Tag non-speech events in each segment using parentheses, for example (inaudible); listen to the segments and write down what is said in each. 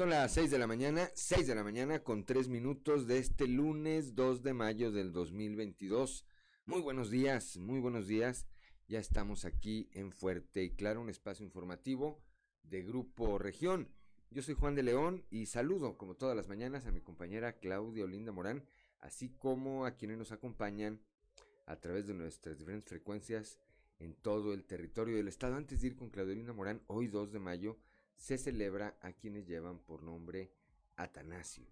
Son las 6 de la mañana, 6 de la mañana con 3 minutos de este lunes 2 de mayo del 2022. Muy buenos días, muy buenos días. Ya estamos aquí en Fuerte y Claro, un espacio informativo de Grupo Región. Yo soy Juan de León y saludo, como todas las mañanas, a mi compañera Claudia Olinda Morán, así como a quienes nos acompañan a través de nuestras diferentes frecuencias en todo el territorio del estado. Antes de ir con Claudia Olinda Morán, hoy 2 de mayo, se celebra a quienes llevan por nombre Atanasio.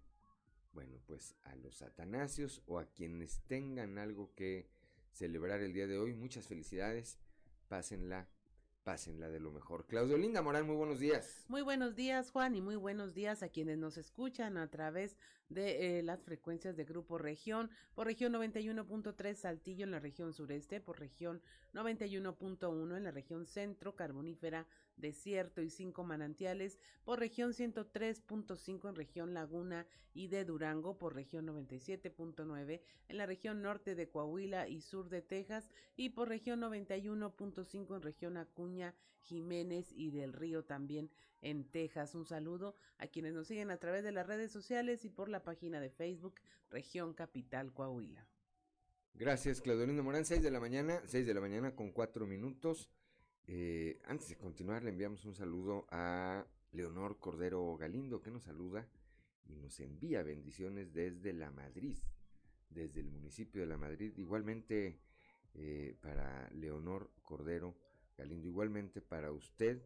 Bueno, pues a los Atanasios o a quienes tengan algo que celebrar el día de hoy, muchas felicidades, pásenla la de lo mejor. Claudio Linda Morán, muy buenos días. Muy buenos días, Juan, y muy buenos días a quienes nos escuchan a través de eh, las frecuencias de Grupo Región, por región 91.3 Saltillo en la región sureste, por región 91.1 en la región centro, carbonífera, desierto y cinco manantiales, por región 103.5 en región Laguna y de Durango, por región 97.9 en la región norte de Coahuila y sur de Texas, y por región 91.5 en región Acuña, Jiménez y del Río también en Texas. Un saludo a quienes nos siguen a través de las redes sociales y por la página de Facebook Región Capital Coahuila. Gracias, Claudolino Morán. 6 de la mañana, 6 de la mañana con 4 minutos. Eh, antes de continuar, le enviamos un saludo a Leonor Cordero Galindo, que nos saluda y nos envía bendiciones desde La Madrid, desde el municipio de La Madrid. Igualmente eh, para Leonor Cordero Galindo, igualmente para usted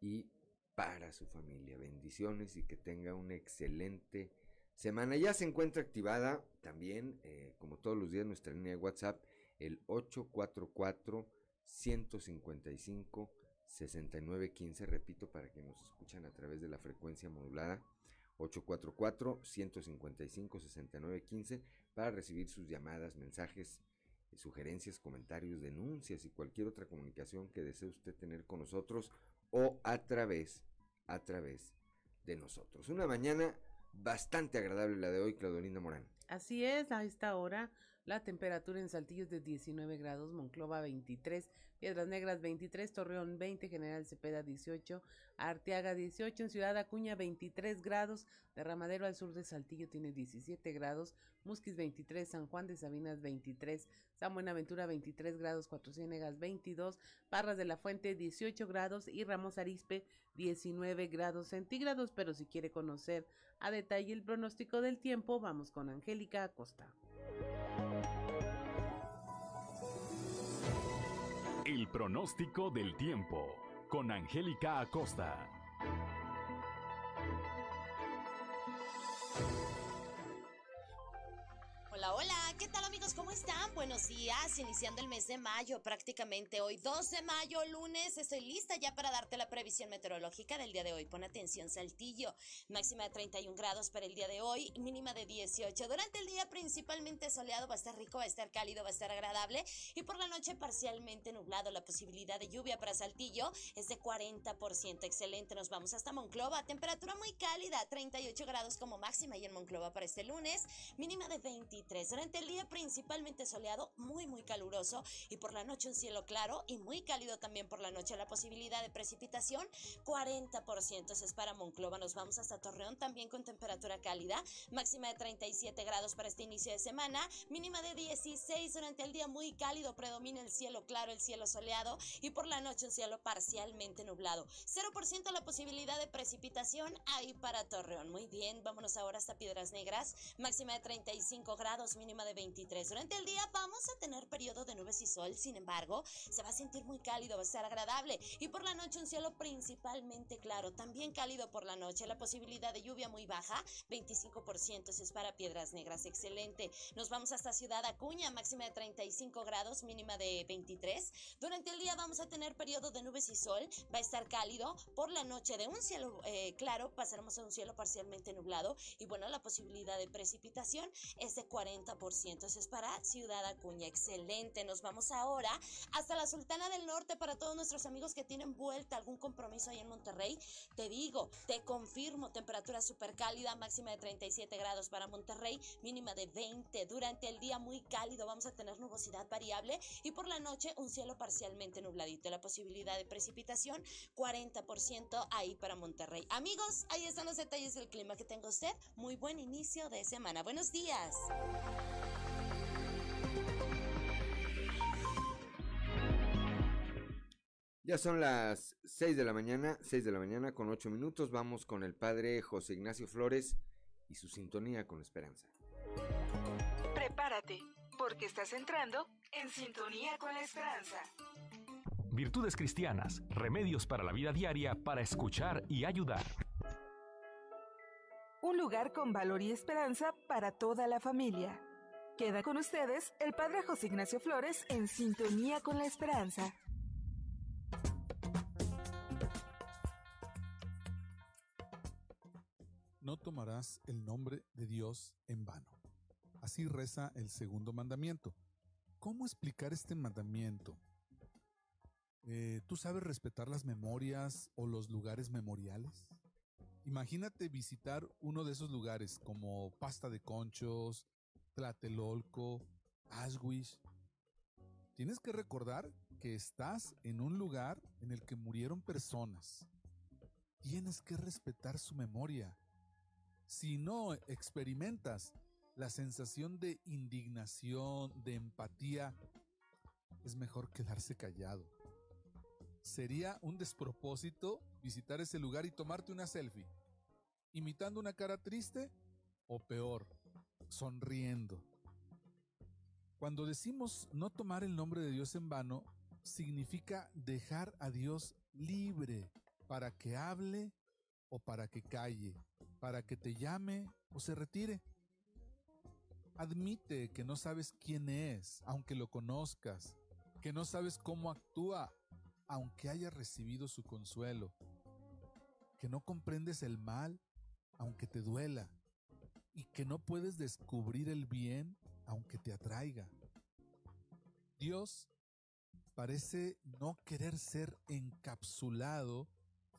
y para su familia. Bendiciones y que tenga una excelente semana. Ya se encuentra activada también, eh, como todos los días, nuestra línea de WhatsApp, el 844 155 6915, repito, para que nos escuchan a través de la frecuencia modulada 844 155 6915 para recibir sus llamadas, mensajes, sugerencias, comentarios, denuncias y cualquier otra comunicación que desee usted tener con nosotros o a través, a través de nosotros. Una mañana bastante agradable la de hoy, Claudelina Morán. Así es, a esta hora la temperatura en Saltillo es de 19 grados, Monclova 23, Piedras Negras 23, Torreón 20, General Cepeda 18, Arteaga 18, en Ciudad Acuña 23 grados, Derramadero al sur de Saltillo tiene 17 grados, Musquis 23, San Juan de Sabinas 23, San Buenaventura 23 grados, Cuatro Ciénegas 22, Parras de la Fuente 18 grados y Ramos Arispe 19 grados centígrados. Pero si quiere conocer a detalle el pronóstico del tiempo, vamos con Angélica Acosta. El pronóstico del tiempo con Angélica Acosta. Hola, hola, ¿qué tal amigos? ¿Cómo están? Buenos días, iniciando el mes de mayo, prácticamente hoy 2 de mayo, lunes, estoy lista ya para darte la previsión meteorológica del día de hoy. Pon atención, Saltillo, máxima de 31 grados para el día de hoy, mínima de 18. Durante el día principalmente soleado, va a estar rico, va a estar cálido, va a estar agradable y por la noche parcialmente nublado. La posibilidad de lluvia para Saltillo es de 40%, excelente. Nos vamos hasta Monclova, temperatura muy cálida, 38 grados como máxima y en Monclova para este lunes, mínima de 23. Durante el día principalmente soleado, muy muy caluroso y por la noche un cielo claro y muy cálido también por la noche. La posibilidad de precipitación 40% es para Monclova. Nos vamos hasta Torreón también con temperatura cálida, máxima de 37 grados para este inicio de semana, mínima de 16 durante el día muy cálido, predomina el cielo claro, el cielo soleado y por la noche un cielo parcialmente nublado. 0% la posibilidad de precipitación ahí para Torreón. Muy bien, vámonos ahora hasta Piedras Negras, máxima de 35 grados mínima de 23. Durante el día vamos a tener periodo de nubes y sol, sin embargo, se va a sentir muy cálido, va a ser agradable. Y por la noche un cielo principalmente claro, también cálido por la noche. La posibilidad de lluvia muy baja, 25%, es para Piedras Negras, excelente. Nos vamos hasta Ciudad Acuña, máxima de 35 grados, mínima de 23. Durante el día vamos a tener periodo de nubes y sol, va a estar cálido. Por la noche de un cielo eh, claro, pasaremos a un cielo parcialmente nublado. Y bueno, la posibilidad de precipitación es de 40%. Eso es para Ciudad Acuña. Excelente. Nos vamos ahora hasta la Sultana del Norte para todos nuestros amigos que tienen vuelta algún compromiso ahí en Monterrey. Te digo, te confirmo, temperatura súper cálida, máxima de 37 grados para Monterrey, mínima de 20. Durante el día muy cálido vamos a tener nubosidad variable y por la noche un cielo parcialmente nubladito. La posibilidad de precipitación 40% ahí para Monterrey. Amigos, ahí están los detalles del clima que tenga usted. Muy buen inicio de semana. Buenos días. Ya son las 6 de la mañana, 6 de la mañana con 8 minutos. Vamos con el padre José Ignacio Flores y su sintonía con esperanza. Prepárate, porque estás entrando en sintonía con la esperanza. Virtudes cristianas, remedios para la vida diaria para escuchar y ayudar. Un lugar con valor y esperanza para toda la familia. Queda con ustedes el Padre José Ignacio Flores en sintonía con la esperanza. El nombre de Dios en vano. Así reza el segundo mandamiento. ¿Cómo explicar este mandamiento? Eh, ¿Tú sabes respetar las memorias o los lugares memoriales? Imagínate visitar uno de esos lugares como Pasta de Conchos, Tlatelolco, Aswish. Tienes que recordar que estás en un lugar en el que murieron personas. Tienes que respetar su memoria. Si no experimentas la sensación de indignación, de empatía, es mejor quedarse callado. Sería un despropósito visitar ese lugar y tomarte una selfie, imitando una cara triste o peor, sonriendo. Cuando decimos no tomar el nombre de Dios en vano, significa dejar a Dios libre para que hable o para que calle, para que te llame o se retire. Admite que no sabes quién es, aunque lo conozcas, que no sabes cómo actúa, aunque hayas recibido su consuelo, que no comprendes el mal, aunque te duela, y que no puedes descubrir el bien, aunque te atraiga. Dios parece no querer ser encapsulado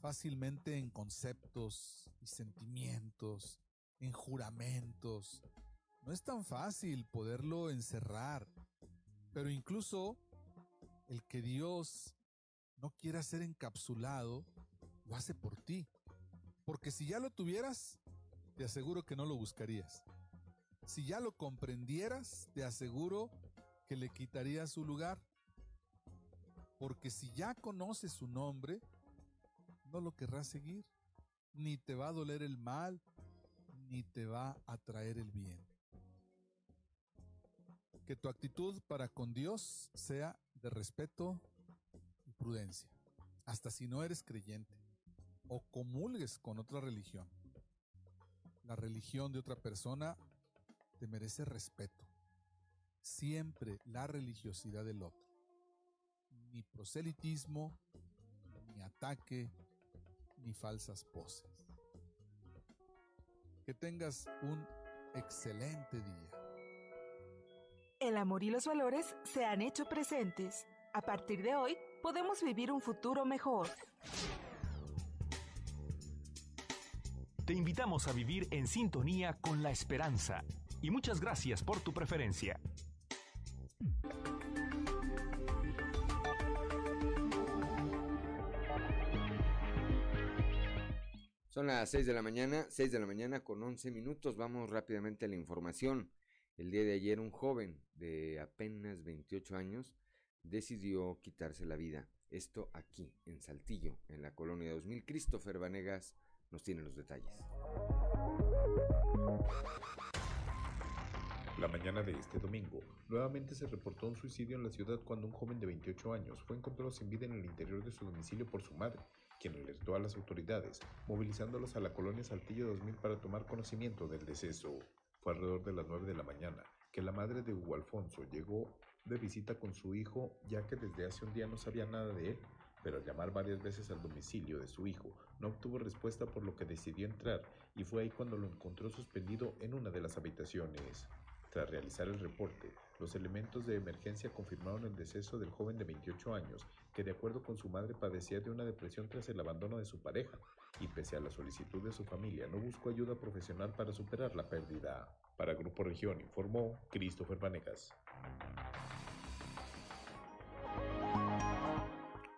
fácilmente en conceptos y sentimientos, en juramentos. No es tan fácil poderlo encerrar, pero incluso el que Dios no quiera ser encapsulado, lo hace por ti. Porque si ya lo tuvieras, te aseguro que no lo buscarías. Si ya lo comprendieras, te aseguro que le quitarías su lugar. Porque si ya conoces su nombre, no lo querrás seguir. Ni te va a doler el mal, ni te va a traer el bien. Que tu actitud para con Dios sea de respeto y prudencia, hasta si no eres creyente o comulgues con otra religión. La religión de otra persona te merece respeto. Siempre la religiosidad del otro. Ni proselitismo, ni ataque, ni falsas poses. Que tengas un excelente día. El amor y los valores se han hecho presentes. A partir de hoy, podemos vivir un futuro mejor. Te invitamos a vivir en sintonía con la esperanza y muchas gracias por tu preferencia. Son las 6 de la mañana, 6 de la mañana con 11 minutos. Vamos rápidamente a la información. El día de ayer un joven de apenas 28 años decidió quitarse la vida. Esto aquí, en Saltillo, en la colonia 2000. Christopher Vanegas nos tiene los detalles. La mañana de este domingo, nuevamente se reportó un suicidio en la ciudad cuando un joven de 28 años fue encontrado sin vida en el interior de su domicilio por su madre, quien alertó a las autoridades, movilizándolos a la colonia Saltillo 2000 para tomar conocimiento del deceso. Fue alrededor de las 9 de la mañana que la madre de Hugo Alfonso llegó de visita con su hijo, ya que desde hace un día no sabía nada de él, pero al llamar varias veces al domicilio de su hijo, no obtuvo respuesta por lo que decidió entrar y fue ahí cuando lo encontró suspendido en una de las habitaciones. Tras realizar el reporte, los elementos de emergencia confirmaron el deceso del joven de 28 años, que de acuerdo con su madre padecía de una depresión tras el abandono de su pareja, y pese a la solicitud de su familia no buscó ayuda profesional para superar la pérdida. Para Grupo Región informó Christopher Vanegas.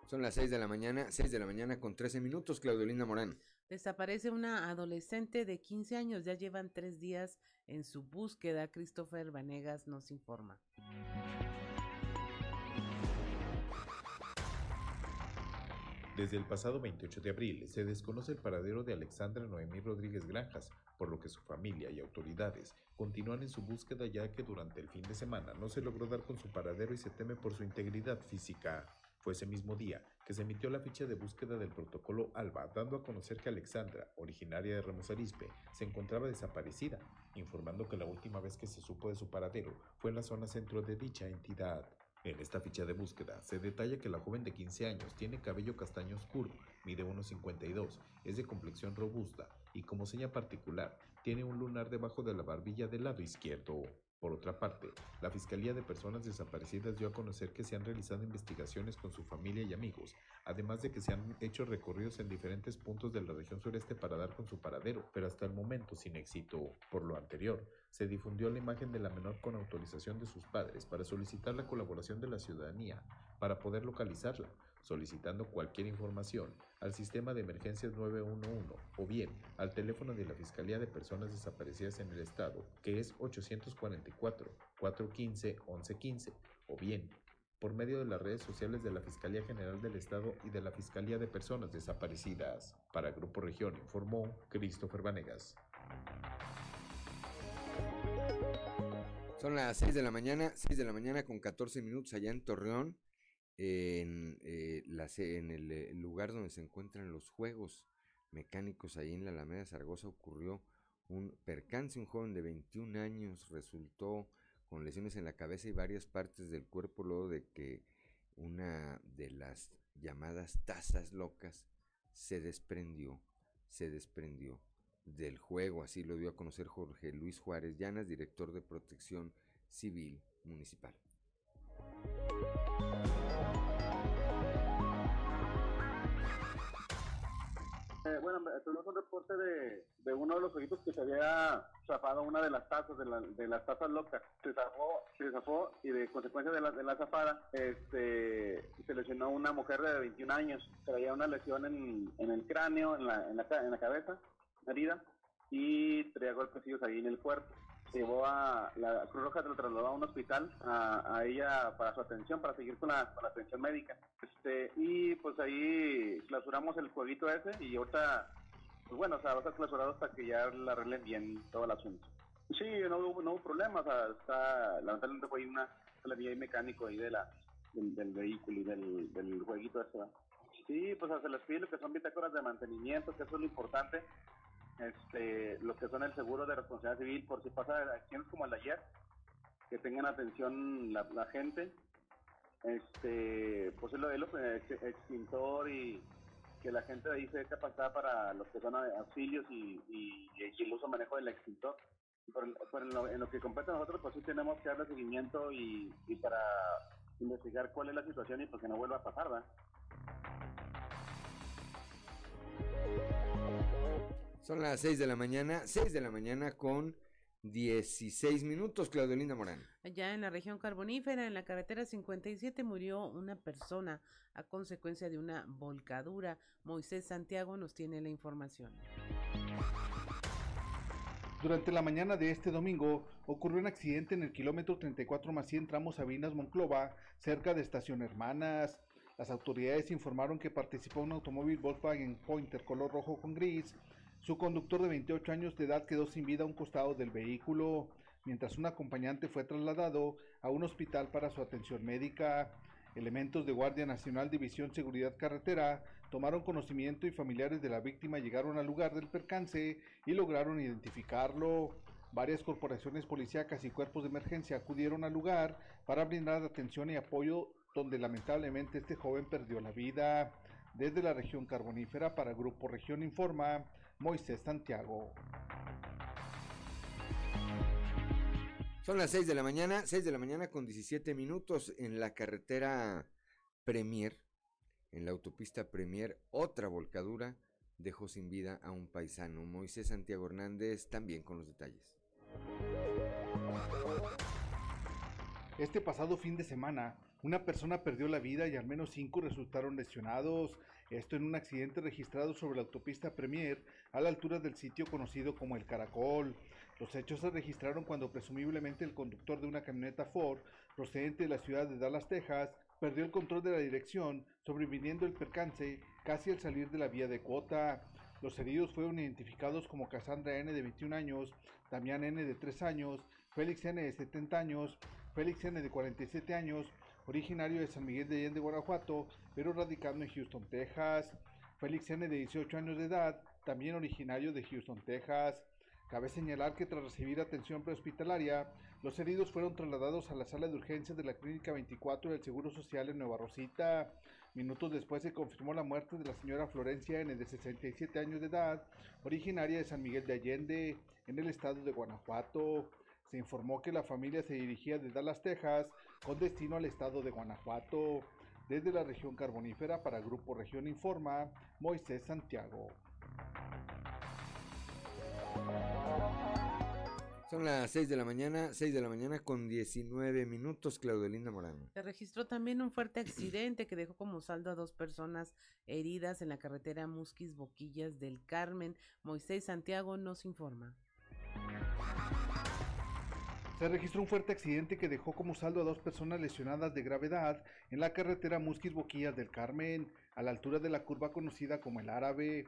Son las 6 de la mañana, 6 de la mañana con 13 minutos, Claudelina Morán. Desaparece una adolescente de 15 años, ya llevan tres días en su búsqueda. Christopher Vanegas nos informa. Desde el pasado 28 de abril se desconoce el paradero de Alexandra Noemí Rodríguez Granjas, por lo que su familia y autoridades continúan en su búsqueda ya que durante el fin de semana no se logró dar con su paradero y se teme por su integridad física. Fue ese mismo día que se emitió la ficha de búsqueda del protocolo ALBA, dando a conocer que Alexandra, originaria de Ramos Arizpe, se encontraba desaparecida, informando que la última vez que se supo de su paradero fue en la zona centro de dicha entidad. En esta ficha de búsqueda se detalla que la joven de 15 años tiene cabello castaño oscuro, mide 1,52, es de complexión robusta y como seña particular tiene un lunar debajo de la barbilla del lado izquierdo. Por otra parte, la Fiscalía de Personas Desaparecidas dio a conocer que se han realizado investigaciones con su familia y amigos, además de que se han hecho recorridos en diferentes puntos de la región sureste para dar con su paradero, pero hasta el momento sin éxito. Por lo anterior, se difundió la imagen de la menor con autorización de sus padres para solicitar la colaboración de la ciudadanía para poder localizarla, solicitando cualquier información al sistema de emergencias 911 o bien al teléfono de la Fiscalía de Personas Desaparecidas en el Estado, que es 844-415-1115, o bien por medio de las redes sociales de la Fiscalía General del Estado y de la Fiscalía de Personas Desaparecidas. Para Grupo Región informó Christopher Vanegas. Son las 6 de la mañana, 6 de la mañana con 14 minutos allá en Torreón en, eh, el, el, lugar donde se encuentran los juegos mecánicos, ahí en la Alameda Zaragoza, ocurrió un percance. Un joven de 21 años resultó con lesiones en la cabeza y varias partes del cuerpo luego de que una de las llamadas tazas locas se desprendió, se desprendió del juego. Así lo dio a conocer Jorge Luis Juárez Llanas, director de Protección Civil Municipal. Eh, bueno, tuvimos un reporte de, de, uno de los jueguitos que se había zafado una de las tazas, de, la, de las tazas locas. Se zafó, se zafó y de consecuencia de la, de la zafada este, se lesionó una mujer de 21 años. Traía una lesión en, en el cráneo, en la, en, la, en la cabeza, herida, y traía golpecillos ahí en el cuerpo llevó a la Cruz Roja, lo trasladó a un hospital a, a ella para su atención, para seguir con la, con la, atención médica. Este, y pues ahí clausuramos el jueguito ese y ahorita, pues bueno, o sea, va a estar clausurado hasta que ya la arreglen bien todo el asunto. Sí, no hubo, no hubo problema, o sea, está, lamentablemente fue una ahí mecánico ahí de la, del, del vehículo y del, del jueguito ese. Sí, pues se les pide lo que son bitácoras de mantenimiento, que eso es lo importante, este, los que son el seguro de responsabilidad civil por si pasa acciones como el de ayer, que tengan atención la, la gente, este, pues es lo de los extintor y que la gente de ahí se dé capacidad para los que son auxilios y, y, y el uso manejo del extintor. Pero, pero en, lo, en, lo, que compete a nosotros, pues sí tenemos que darle seguimiento y, y para investigar cuál es la situación y pues que no vuelva a pasar, ¿verdad? Son las 6 de la mañana, 6 de la mañana con 16 minutos, Claudelina Morán. Allá en la región carbonífera, en la carretera 57, murió una persona a consecuencia de una volcadura. Moisés Santiago nos tiene la información. Durante la mañana de este domingo ocurrió un accidente en el kilómetro 34 más 100 tramos Sabinas Monclova, cerca de Estación Hermanas. Las autoridades informaron que participó un automóvil Volkswagen Pointer color rojo con gris su conductor de 28 años de edad quedó sin vida a un costado del vehículo, mientras un acompañante fue trasladado a un hospital para su atención médica. Elementos de Guardia Nacional División Seguridad Carretera tomaron conocimiento y familiares de la víctima llegaron al lugar del percance y lograron identificarlo. Varias corporaciones policíacas y cuerpos de emergencia acudieron al lugar para brindar atención y apoyo donde lamentablemente este joven perdió la vida. Desde la región carbonífera para Grupo Región Informa, Moisés Santiago. Son las 6 de la mañana, 6 de la mañana con 17 minutos en la carretera Premier, en la autopista Premier, otra volcadura dejó sin vida a un paisano. Moisés Santiago Hernández también con los detalles. Este pasado fin de semana, una persona perdió la vida y al menos cinco resultaron lesionados. Esto en un accidente registrado sobre la autopista Premier a la altura del sitio conocido como El Caracol. Los hechos se registraron cuando presumiblemente el conductor de una camioneta Ford procedente de la ciudad de Dallas, Texas, perdió el control de la dirección, sobreviviendo el percance casi al salir de la vía de cuota. Los heridos fueron identificados como Cassandra N de 21 años, Damián N de 3 años, Félix N de 70 años, Félix N de 47 años, originario de San Miguel de Allende, Guanajuato, pero radicando en Houston, Texas. Félix N de 18 años de edad, también originario de Houston, Texas. Cabe señalar que tras recibir atención prehospitalaria, los heridos fueron trasladados a la sala de urgencias de la Clínica 24 del Seguro Social en Nueva Rosita. Minutos después se confirmó la muerte de la señora Florencia N de 67 años de edad, originaria de San Miguel de Allende, en el estado de Guanajuato. Se informó que la familia se dirigía de Dallas, Texas, con destino al estado de Guanajuato. Desde la región carbonífera para Grupo Región Informa, Moisés Santiago. Son las 6 de la mañana, 6 de la mañana con 19 minutos, Claudelinda Morán. Se registró también un fuerte accidente que dejó como saldo a dos personas heridas en la carretera Musquis Boquillas del Carmen. Moisés Santiago nos informa. Se registró un fuerte accidente que dejó como saldo a dos personas lesionadas de gravedad en la carretera Musquis Boquillas del Carmen, a la altura de la curva conocida como el Árabe.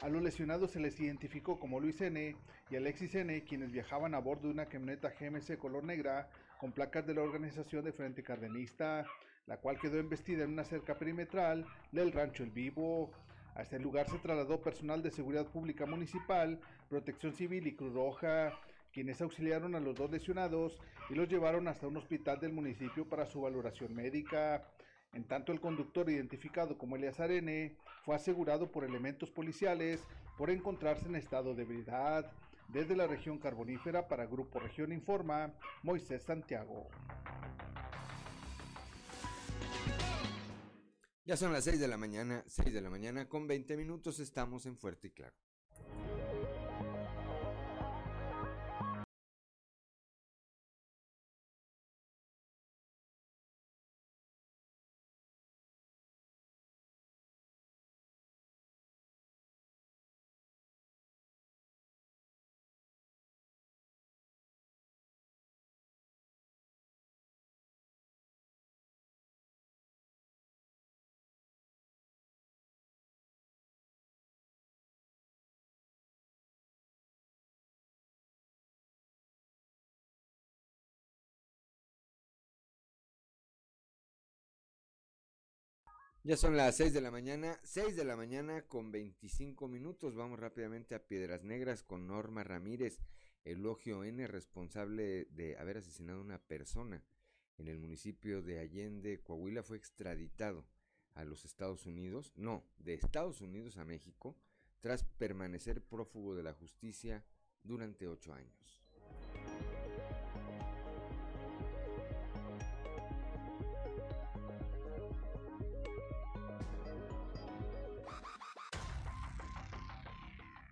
A los lesionados se les identificó como Luis N. y Alexis N., quienes viajaban a bordo de una camioneta GMC color negra con placas de la organización de Frente Cardenista, la cual quedó embestida en una cerca perimetral del rancho El Vivo. A este lugar se trasladó personal de seguridad pública municipal, protección civil y Cruz Roja, quienes auxiliaron a los dos lesionados y los llevaron hasta un hospital del municipio para su valoración médica. En tanto, el conductor, identificado como Elias N., fue asegurado por elementos policiales por encontrarse en estado de ebriedad. Desde la región carbonífera para Grupo Región Informa, Moisés Santiago. Ya son las 6 de la mañana, 6 de la mañana con 20 minutos estamos en Fuerte y Claro. Ya son las 6 de la mañana, 6 de la mañana con 25 minutos. Vamos rápidamente a Piedras Negras con Norma Ramírez, elogio N, responsable de haber asesinado a una persona en el municipio de Allende, Coahuila, fue extraditado a los Estados Unidos, no, de Estados Unidos a México, tras permanecer prófugo de la justicia durante ocho años.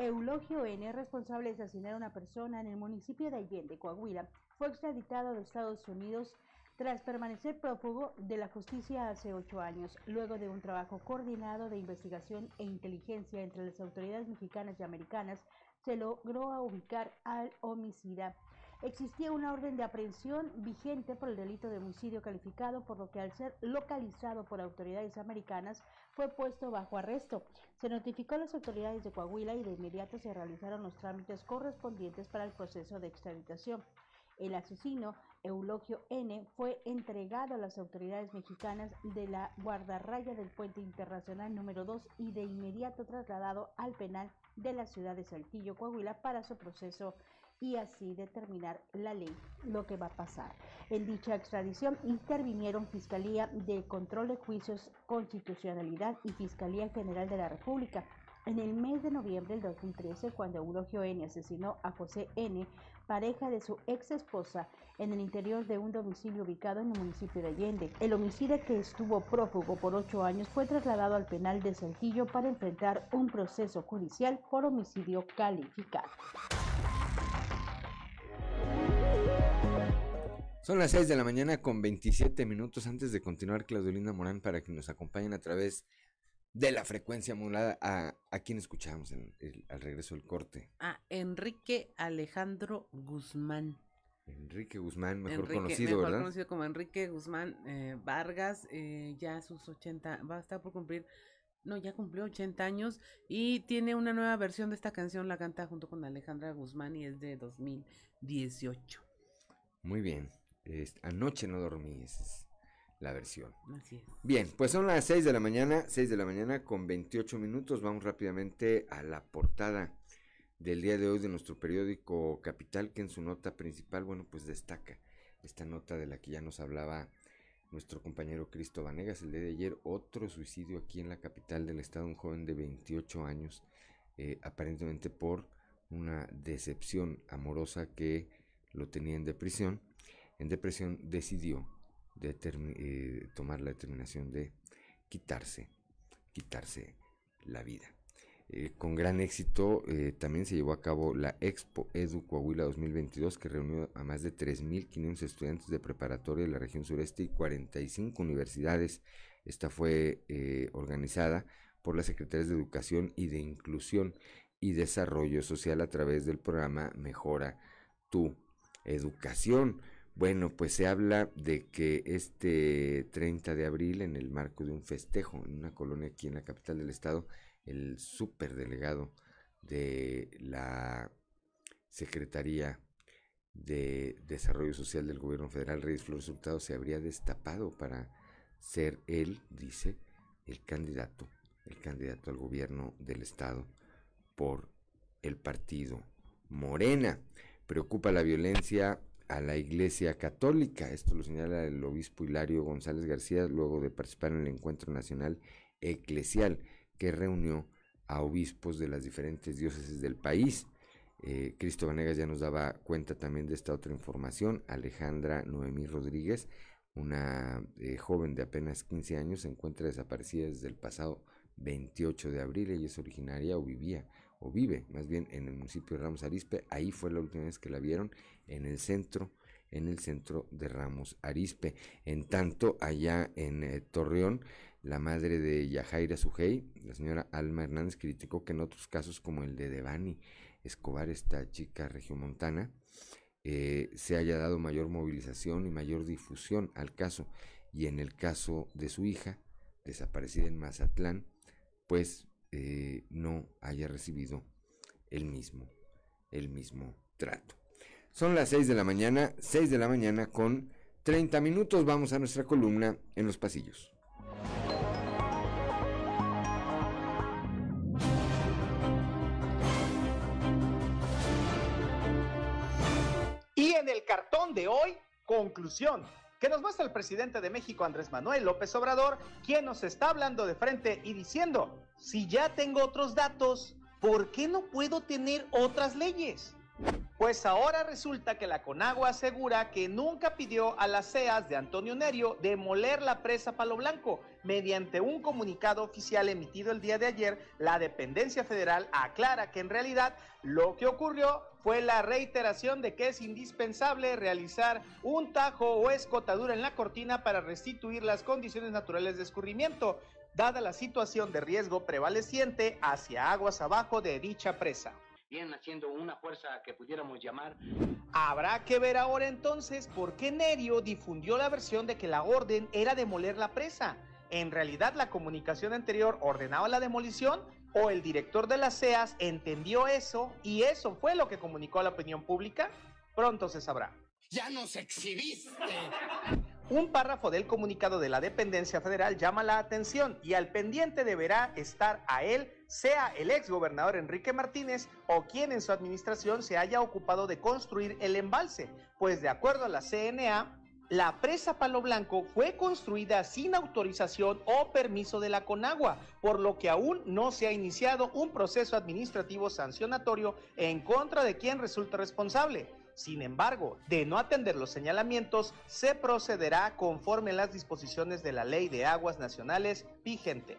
Eulogio N., responsable de asesinar a una persona en el municipio de Allende, Coahuila, fue extraditado los Estados Unidos tras permanecer prófugo de la justicia hace ocho años, luego de un trabajo coordinado de investigación e inteligencia entre las autoridades mexicanas y americanas, se logró ubicar al homicida existía una orden de aprehensión vigente por el delito de homicidio calificado, por lo que al ser localizado por autoridades americanas fue puesto bajo arresto. Se notificó a las autoridades de Coahuila y de inmediato se realizaron los trámites correspondientes para el proceso de extraditación. El asesino, Eulogio N., fue entregado a las autoridades mexicanas de la guardarraya del puente internacional número 2 y de inmediato trasladado al penal de la ciudad de Saltillo, Coahuila, para su proceso y así determinar la ley lo que va a pasar. En dicha extradición intervinieron Fiscalía de Control de Juicios, Constitucionalidad y Fiscalía General de la República. En el mes de noviembre del 2013, cuando Eulogio N. asesinó a José N., pareja de su ex esposa, en el interior de un domicilio ubicado en el municipio de Allende. El homicida que estuvo prófugo por ocho años fue trasladado al penal de Saltillo para enfrentar un proceso judicial por homicidio calificado. Son las 6 de la mañana con 27 minutos antes de continuar, Claudelina Morán, para que nos acompañen a través de la frecuencia modulada. ¿A, a quién escuchamos en el- al regreso del corte? A Enrique Alejandro Guzmán. Enrique Guzmán, mejor Enrique- conocido, mejor ¿verdad? conocido como Enrique Guzmán eh, Vargas, eh, ya a sus 80, va a estar por cumplir, no, ya cumplió 80 años y tiene una nueva versión de esta canción, la canta junto con Alejandra Guzmán y es de 2018. Muy bien. Es- anoche no dormí, esa es la versión. Así es. Bien, pues son las 6 de la mañana, 6 de la mañana con 28 minutos. Vamos rápidamente a la portada del día de hoy de nuestro periódico Capital, que en su nota principal, bueno, pues destaca esta nota de la que ya nos hablaba nuestro compañero Cristo Vanegas el día de ayer, otro suicidio aquí en la capital del estado, un joven de 28 años, eh, aparentemente por una decepción amorosa que lo tenía en depresión. En depresión decidió eh, tomar la determinación de quitarse, quitarse la vida. Eh, con gran éxito eh, también se llevó a cabo la Expo Edu Coahuila 2022 que reunió a más de 3.500 estudiantes de preparatoria de la región sureste y 45 universidades. Esta fue organizada por las Secretarías de Educación y de Inclusión y Desarrollo Social a través del programa Mejora tu Educación. Bueno, pues se habla de que este 30 de abril, en el marco de un festejo en una colonia aquí en la capital del estado, el superdelegado de la Secretaría de Desarrollo Social del Gobierno Federal, Reyes Flores Hurtado, se habría destapado para ser él, dice, el candidato, el candidato al gobierno del estado por el partido Morena. Preocupa la violencia a la Iglesia Católica. Esto lo señala el obispo Hilario González García luego de participar en el Encuentro Nacional Eclesial que reunió a obispos de las diferentes diócesis del país. Eh, Cristo Vanegas ya nos daba cuenta también de esta otra información. Alejandra Noemí Rodríguez, una eh, joven de apenas 15 años, se encuentra desaparecida desde el pasado 28 de abril. Ella es originaria o vivía o vive más bien en el municipio de Ramos Arispe. Ahí fue la última vez que la vieron en el centro, en el centro de Ramos Arispe. En tanto, allá en eh, Torreón, la madre de Yajaira Sujei, la señora Alma Hernández, criticó que en otros casos como el de Devani Escobar, esta chica regiomontana, eh, se haya dado mayor movilización y mayor difusión al caso. Y en el caso de su hija, desaparecida en Mazatlán, pues eh, no haya recibido el mismo, el mismo trato. Son las 6 de la mañana, 6 de la mañana con 30 minutos. Vamos a nuestra columna en los pasillos. Y en el cartón de hoy, conclusión, que nos muestra el presidente de México, Andrés Manuel López Obrador, quien nos está hablando de frente y diciendo, si ya tengo otros datos, ¿por qué no puedo tener otras leyes? Pues ahora resulta que la Conagua asegura que nunca pidió a las CEAS de Antonio Nerio demoler la presa Palo Blanco. Mediante un comunicado oficial emitido el día de ayer, la dependencia federal aclara que en realidad lo que ocurrió fue la reiteración de que es indispensable realizar un tajo o escotadura en la cortina para restituir las condiciones naturales de escurrimiento, dada la situación de riesgo prevaleciente hacia aguas abajo de dicha presa. Vienen haciendo una fuerza que pudiéramos llamar Habrá que ver ahora entonces por qué Nerio difundió la versión de que la orden era demoler la presa. ¿En realidad la comunicación anterior ordenaba la demolición? ¿O el director de las CEAS entendió eso y eso fue lo que comunicó a la opinión pública? Pronto se sabrá. ¡Ya nos exhibiste! Un párrafo del comunicado de la dependencia federal llama la atención y al pendiente deberá estar a él, sea el ex gobernador Enrique Martínez o quien en su administración se haya ocupado de construir el embalse, pues de acuerdo a la CNA, la presa Palo Blanco fue construida sin autorización o permiso de la Conagua, por lo que aún no se ha iniciado un proceso administrativo sancionatorio en contra de quien resulta responsable. Sin embargo, de no atender los señalamientos, se procederá conforme las disposiciones de la Ley de Aguas Nacionales vigente.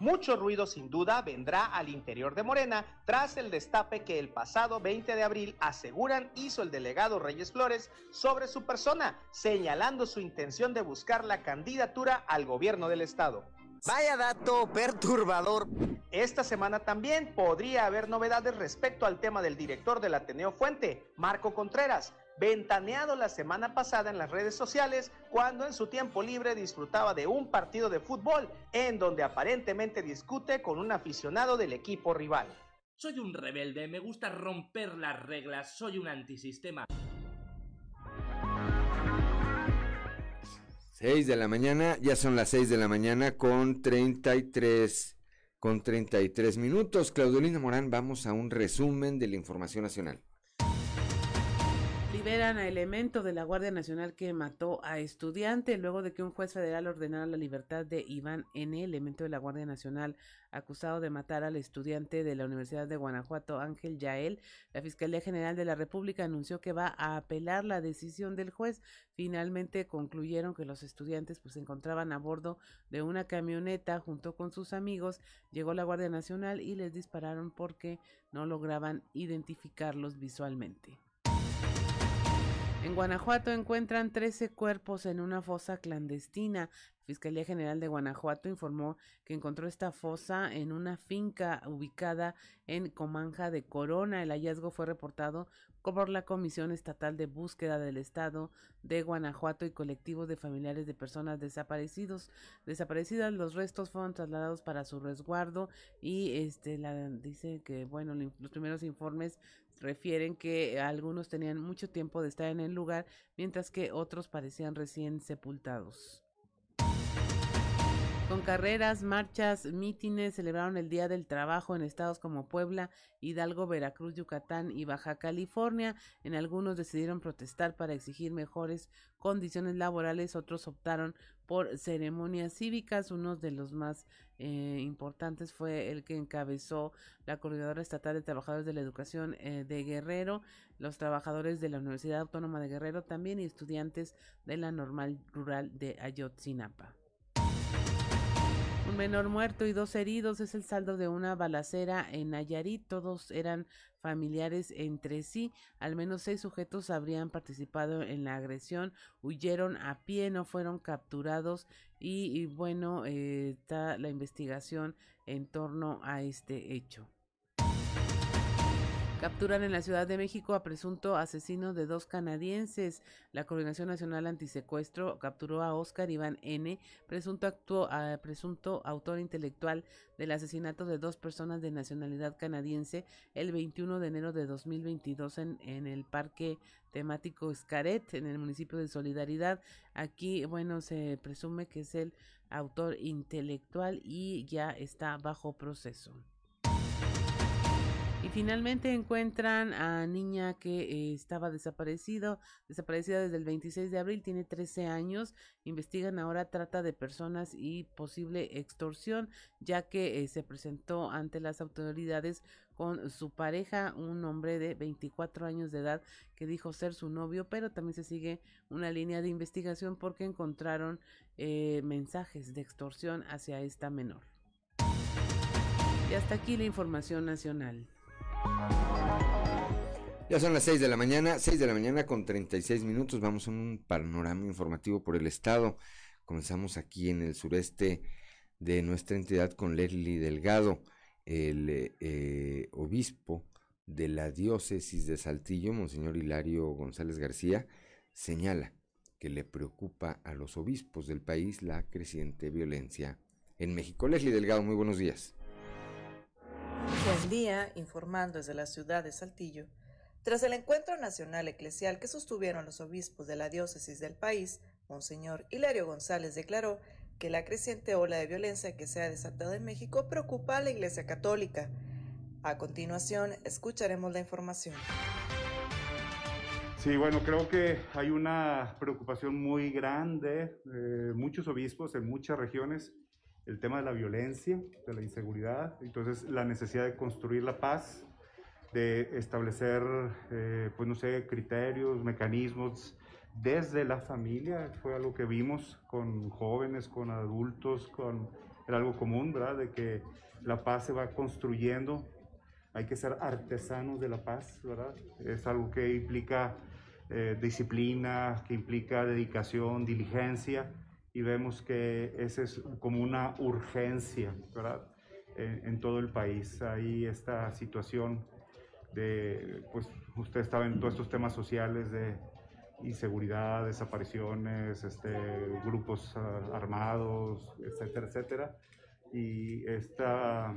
Mucho ruido sin duda vendrá al interior de Morena tras el destape que el pasado 20 de abril aseguran hizo el delegado Reyes Flores sobre su persona, señalando su intención de buscar la candidatura al gobierno del estado. Vaya dato perturbador. Esta semana también podría haber novedades respecto al tema del director del Ateneo Fuente, Marco Contreras, ventaneado la semana pasada en las redes sociales cuando en su tiempo libre disfrutaba de un partido de fútbol en donde aparentemente discute con un aficionado del equipo rival. Soy un rebelde, me gusta romper las reglas, soy un antisistema. 6 de la mañana, ya son las 6 de la mañana con 33 con 33 minutos. Claudelina Morán, vamos a un resumen de la información nacional. Liberan a elemento de la Guardia Nacional que mató a estudiante luego de que un juez federal ordenara la libertad de Iván N., elemento de la Guardia Nacional acusado de matar al estudiante de la Universidad de Guanajuato, Ángel Yael. La Fiscalía General de la República anunció que va a apelar la decisión del juez. Finalmente concluyeron que los estudiantes pues se encontraban a bordo de una camioneta junto con sus amigos. Llegó la Guardia Nacional y les dispararon porque no lograban identificarlos visualmente. En Guanajuato encuentran 13 cuerpos en una fosa clandestina. La Fiscalía General de Guanajuato informó que encontró esta fosa en una finca ubicada en Comanja de Corona. El hallazgo fue reportado por la Comisión Estatal de Búsqueda del Estado de Guanajuato y colectivos de familiares de personas desaparecidos. Desaparecidas, los restos fueron trasladados para su resguardo y este la dice que bueno, los primeros informes refieren que algunos tenían mucho tiempo de estar en el lugar, mientras que otros parecían recién sepultados. Con carreras, marchas, mítines, celebraron el Día del Trabajo en estados como Puebla, Hidalgo, Veracruz, Yucatán y Baja California. En algunos decidieron protestar para exigir mejores condiciones laborales, otros optaron por ceremonias cívicas. Uno de los más eh, importantes fue el que encabezó la Coordinadora Estatal de Trabajadores de la Educación eh, de Guerrero, los trabajadores de la Universidad Autónoma de Guerrero también y estudiantes de la Normal Rural de Ayotzinapa. Un menor muerto y dos heridos es el saldo de una balacera en Nayarit. Todos eran familiares entre sí. Al menos seis sujetos habrían participado en la agresión. Huyeron a pie, no fueron capturados. Y, bueno, eh, está la investigación en torno a este hecho. Capturan en la Ciudad de México a presunto asesino de dos canadienses. La Coordinación Nacional Antisecuestro capturó a Oscar Iván N., presunto, presunto autor intelectual del asesinato de dos personas de nacionalidad canadiense el 21 de enero de 2022 en, en el parque temático Scaret, en el municipio de Solidaridad. Aquí, bueno, se presume que es el autor intelectual y ya está bajo proceso. Finalmente encuentran a niña que eh, estaba desaparecido, desaparecida desde el 26 de abril, tiene 13 años. Investigan ahora trata de personas y posible extorsión, ya que eh, se presentó ante las autoridades con su pareja, un hombre de 24 años de edad que dijo ser su novio, pero también se sigue una línea de investigación porque encontraron eh, mensajes de extorsión hacia esta menor. Y hasta aquí la información nacional. Ya son las 6 de la mañana, 6 de la mañana con 36 minutos. Vamos a un panorama informativo por el estado. Comenzamos aquí en el sureste de nuestra entidad con Leslie Delgado, el eh, obispo de la diócesis de Saltillo, Monseñor Hilario González García, señala que le preocupa a los obispos del país la creciente violencia en México. Leslie Delgado, muy buenos días. Buen día, informando desde la ciudad de Saltillo. Tras el encuentro nacional eclesial que sostuvieron los obispos de la diócesis del país, Monseñor Hilario González declaró que la creciente ola de violencia que se ha desatado en México preocupa a la Iglesia Católica. A continuación, escucharemos la información. Sí, bueno, creo que hay una preocupación muy grande, de muchos obispos en muchas regiones el tema de la violencia, de la inseguridad, entonces la necesidad de construir la paz, de establecer, eh, pues no sé, criterios, mecanismos desde la familia, fue algo que vimos con jóvenes, con adultos, con, era algo común, ¿verdad? De que la paz se va construyendo, hay que ser artesanos de la paz, ¿verdad? Es algo que implica eh, disciplina, que implica dedicación, diligencia, y vemos que esa es como una urgencia, ¿verdad? En, en todo el país. Hay esta situación de, pues usted estaba en todos estos temas sociales de inseguridad, desapariciones, este, grupos uh, armados, etcétera, etcétera. Y esta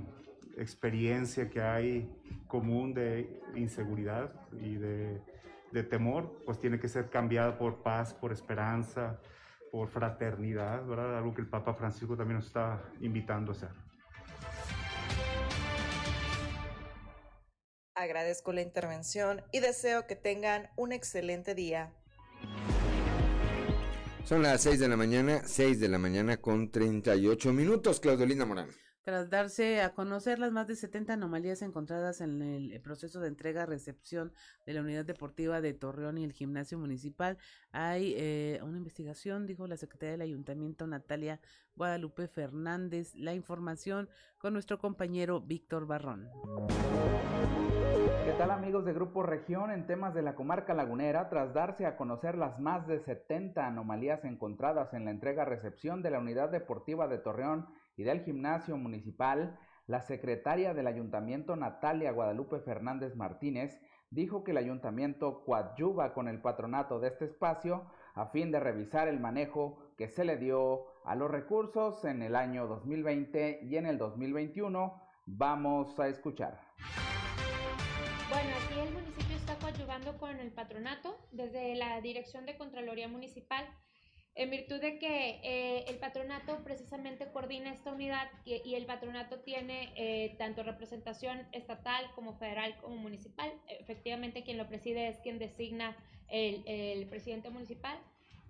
experiencia que hay común de inseguridad y de, de, temor, pues tiene que ser cambiada por paz, por esperanza, por fraternidad, ¿verdad? Algo que el Papa Francisco también nos está invitando a hacer. Agradezco la intervención y deseo que tengan un excelente día. Son las 6 de la mañana, 6 de la mañana con 38 minutos, Claudelina Morán. Tras darse a conocer las más de 70 anomalías encontradas en el proceso de entrega-recepción de la unidad deportiva de Torreón y el gimnasio municipal, hay eh, una investigación, dijo la secretaria del ayuntamiento Natalia Guadalupe Fernández. La información con nuestro compañero Víctor Barrón. ¿Qué tal amigos de Grupo Región en temas de la comarca lagunera? Tras darse a conocer las más de 70 anomalías encontradas en la entrega-recepción de la unidad deportiva de Torreón y del gimnasio municipal, la secretaria del ayuntamiento Natalia Guadalupe Fernández Martínez dijo que el ayuntamiento coadyuva con el patronato de este espacio a fin de revisar el manejo que se le dio a los recursos en el año 2020 y en el 2021. Vamos a escuchar. Bueno, aquí el municipio está coadyuvando con el patronato desde la Dirección de Contraloría Municipal en virtud de que eh, el patronato precisamente coordina esta unidad y, el patronato tiene eh, tanto representación estatal como federal como municipal. Efectivamente, quien lo preside es quien designa el, el presidente municipal.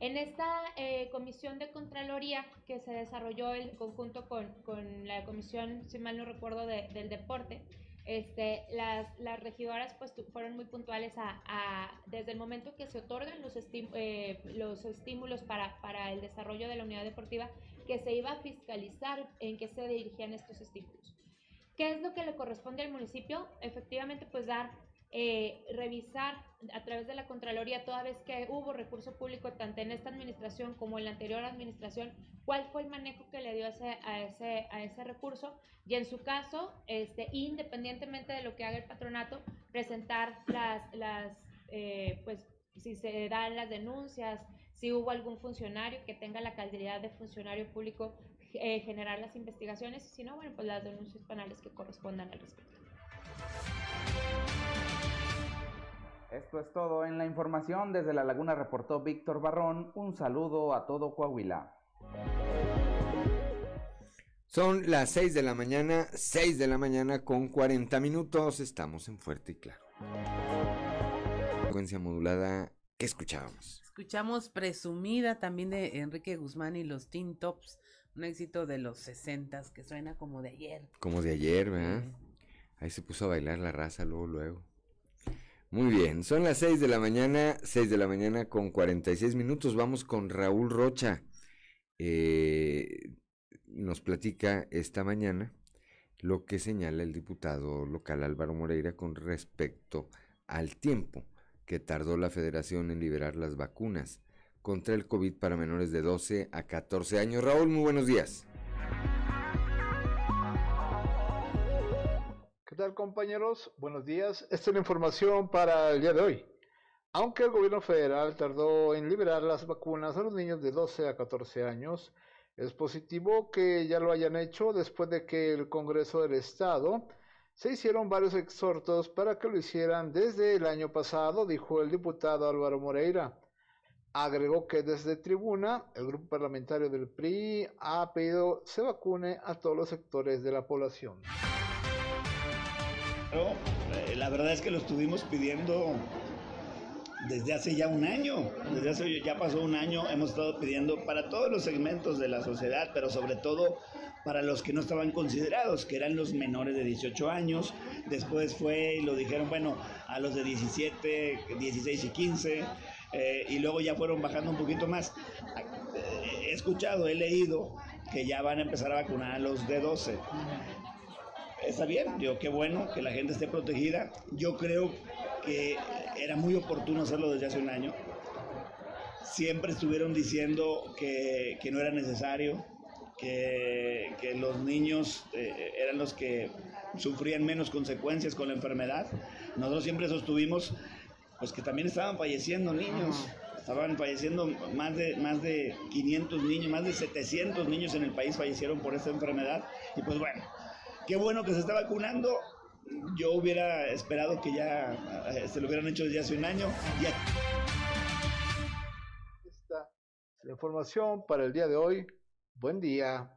En esta eh, comisión de Contraloría que se desarrolló en conjunto con, con, la comisión, si mal no recuerdo, de, del deporte, este, las, las regidoras pues fueron muy puntuales a, desde el momento que se otorgan los, eh, los estímulos para, para el desarrollo de la unidad deportiva, que se iba a fiscalizar en qué se dirigían estos estímulos. ¿Qué es lo que le corresponde al municipio? Efectivamente, pues dar eh, revisar a través de la Contraloría, toda vez que hubo recurso público, tanto en esta administración como en la anterior administración, cuál fue el manejo que le dio ese, a, ese, a ese recurso y en su caso, este, independientemente de lo que haga el patronato, presentar las, las eh, pues si se dan las denuncias, si hubo algún funcionario que tenga la calidad de funcionario público, eh, generar las investigaciones, y si no, bueno, pues las denuncias penales que correspondan al respecto. Esto es todo en la información. Desde La Laguna reportó Víctor Barrón. Un saludo a todo Coahuila. Son las 6 de la mañana, 6 de la mañana con 40 minutos. Estamos en Fuerte y Claro. Frecuencia modulada, ¿qué escuchábamos? Escuchamos Presumida también de Enrique Guzmán y los Teen Tops. Un éxito de los 60 que suena como de ayer. Como de ayer, ¿verdad? Ahí se puso a bailar la raza luego, luego. Muy bien, son las 6 de la mañana, 6 de la mañana con 46 minutos. Vamos con Raúl Rocha. Eh, nos platica esta mañana lo que señala el diputado local Álvaro Moreira con respecto al tiempo que tardó la federación en liberar las vacunas contra el COVID para menores de 12 a 14 años. Raúl, muy buenos días. ¿Qué tal compañeros? Buenos días. Esta es la información para el día de hoy. Aunque el gobierno federal tardó en liberar las vacunas a los niños de 12 a 14 años, es positivo que ya lo hayan hecho después de que el Congreso del Estado se hicieron varios exhortos para que lo hicieran desde el año pasado, dijo el diputado Álvaro Moreira. Agregó que desde tribuna el grupo parlamentario del PRI ha pedido se vacune a todos los sectores de la población. Eh, la verdad es que lo estuvimos pidiendo desde hace ya un año, desde hace ya pasó un año, hemos estado pidiendo para todos los segmentos de la sociedad, pero sobre todo para los que no estaban considerados, que eran los menores de 18 años. Después fue y lo dijeron, bueno, a los de 17, 16 y 15, eh, y luego ya fueron bajando un poquito más. He escuchado, he leído que ya van a empezar a vacunar a los de 12. Está bien, digo, qué bueno que la gente esté protegida. Yo creo que era muy oportuno hacerlo desde hace un año. Siempre estuvieron diciendo que, que no era necesario, que, que los niños eh, eran los que sufrían menos consecuencias con la enfermedad. Nosotros siempre sostuvimos pues que también estaban falleciendo niños. Estaban falleciendo más de, más de 500 niños, más de 700 niños en el país fallecieron por esta enfermedad. Y pues bueno, qué bueno que se está vacunando. Yo hubiera esperado que ya eh, se lo hubieran hecho desde hace un año. Ya... Esta es la información para el día de hoy. Buen día.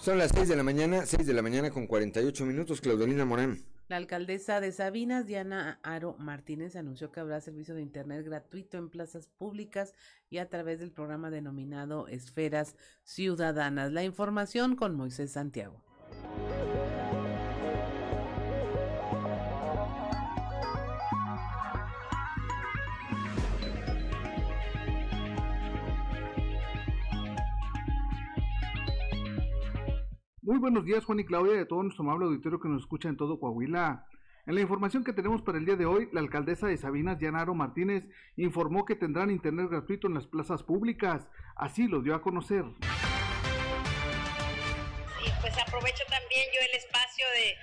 Son las 6 de la mañana, 6 de la mañana con 48 minutos, Claudelina Morán. La alcaldesa de Sabinas, Diana Aro Martínez, anunció que habrá servicio de Internet gratuito en plazas públicas y a través del programa denominado Esferas Ciudadanas. La información con Moisés Santiago. Muy buenos días, Juan y Claudia, de todo nuestro amable auditorio que nos escucha en todo Coahuila. En la información que tenemos para el día de hoy, la alcaldesa de Sabinas, Dianaro Martínez, informó que tendrán internet gratuito en las plazas públicas. Así lo dio a conocer. Y pues aprovecho también yo el espacio de,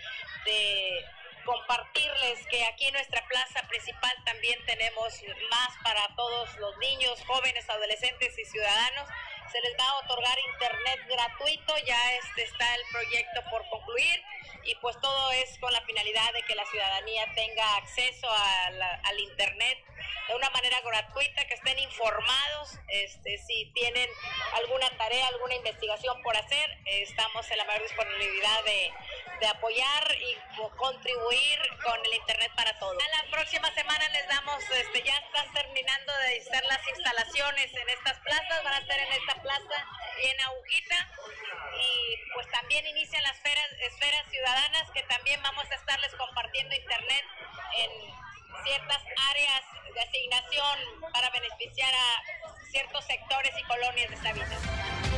de compartirles que aquí en nuestra plaza principal también tenemos más para todos los niños, jóvenes, adolescentes y ciudadanos se les va a otorgar internet gratuito, ya este está el proyecto por concluir y pues todo es con la finalidad de que la ciudadanía tenga acceso al internet de una manera gratuita, que estén informados, este, si tienen alguna tarea, alguna investigación por hacer, estamos en la mayor disponibilidad de, de apoyar y contribuir con el internet para todos. A la próxima semana les damos, este, ya están terminando de hacer las instalaciones en estas plazas, van a estar en esta plaza y en Agujita y pues también inician las esferas, esferas ciudadanas que también vamos a estarles compartiendo internet en ciertas áreas de asignación para beneficiar a ciertos sectores y colonias de Sabinas.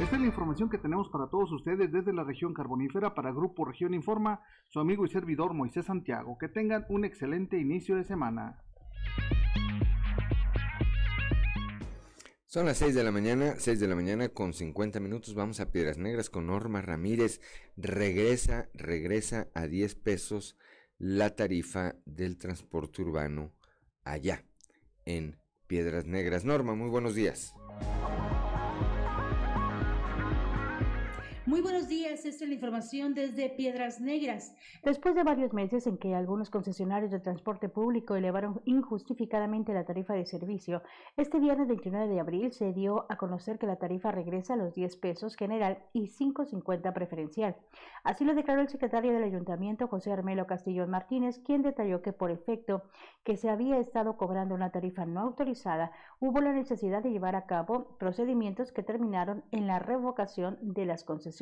Esta es la información que tenemos para todos ustedes desde la región carbonífera para Grupo Región Informa, su amigo y servidor Moisés Santiago. Que tengan un excelente inicio de semana. Son las 6 de la mañana, 6 de la mañana con 50 minutos. Vamos a Piedras Negras con Norma Ramírez. Regresa, regresa a 10 pesos la tarifa del transporte urbano allá en Piedras Negras. Norma, muy buenos días. Muy buenos días, esta es la información desde Piedras Negras. Después de varios meses en que algunos concesionarios de transporte público elevaron injustificadamente la tarifa de servicio, este viernes 29 de abril se dio a conocer que la tarifa regresa a los 10 pesos general y 5.50 preferencial. Así lo declaró el secretario del ayuntamiento, José Armelo Castillo Martínez, quien detalló que por efecto que se había estado cobrando una tarifa no autorizada, hubo la necesidad de llevar a cabo procedimientos que terminaron en la revocación de las concesiones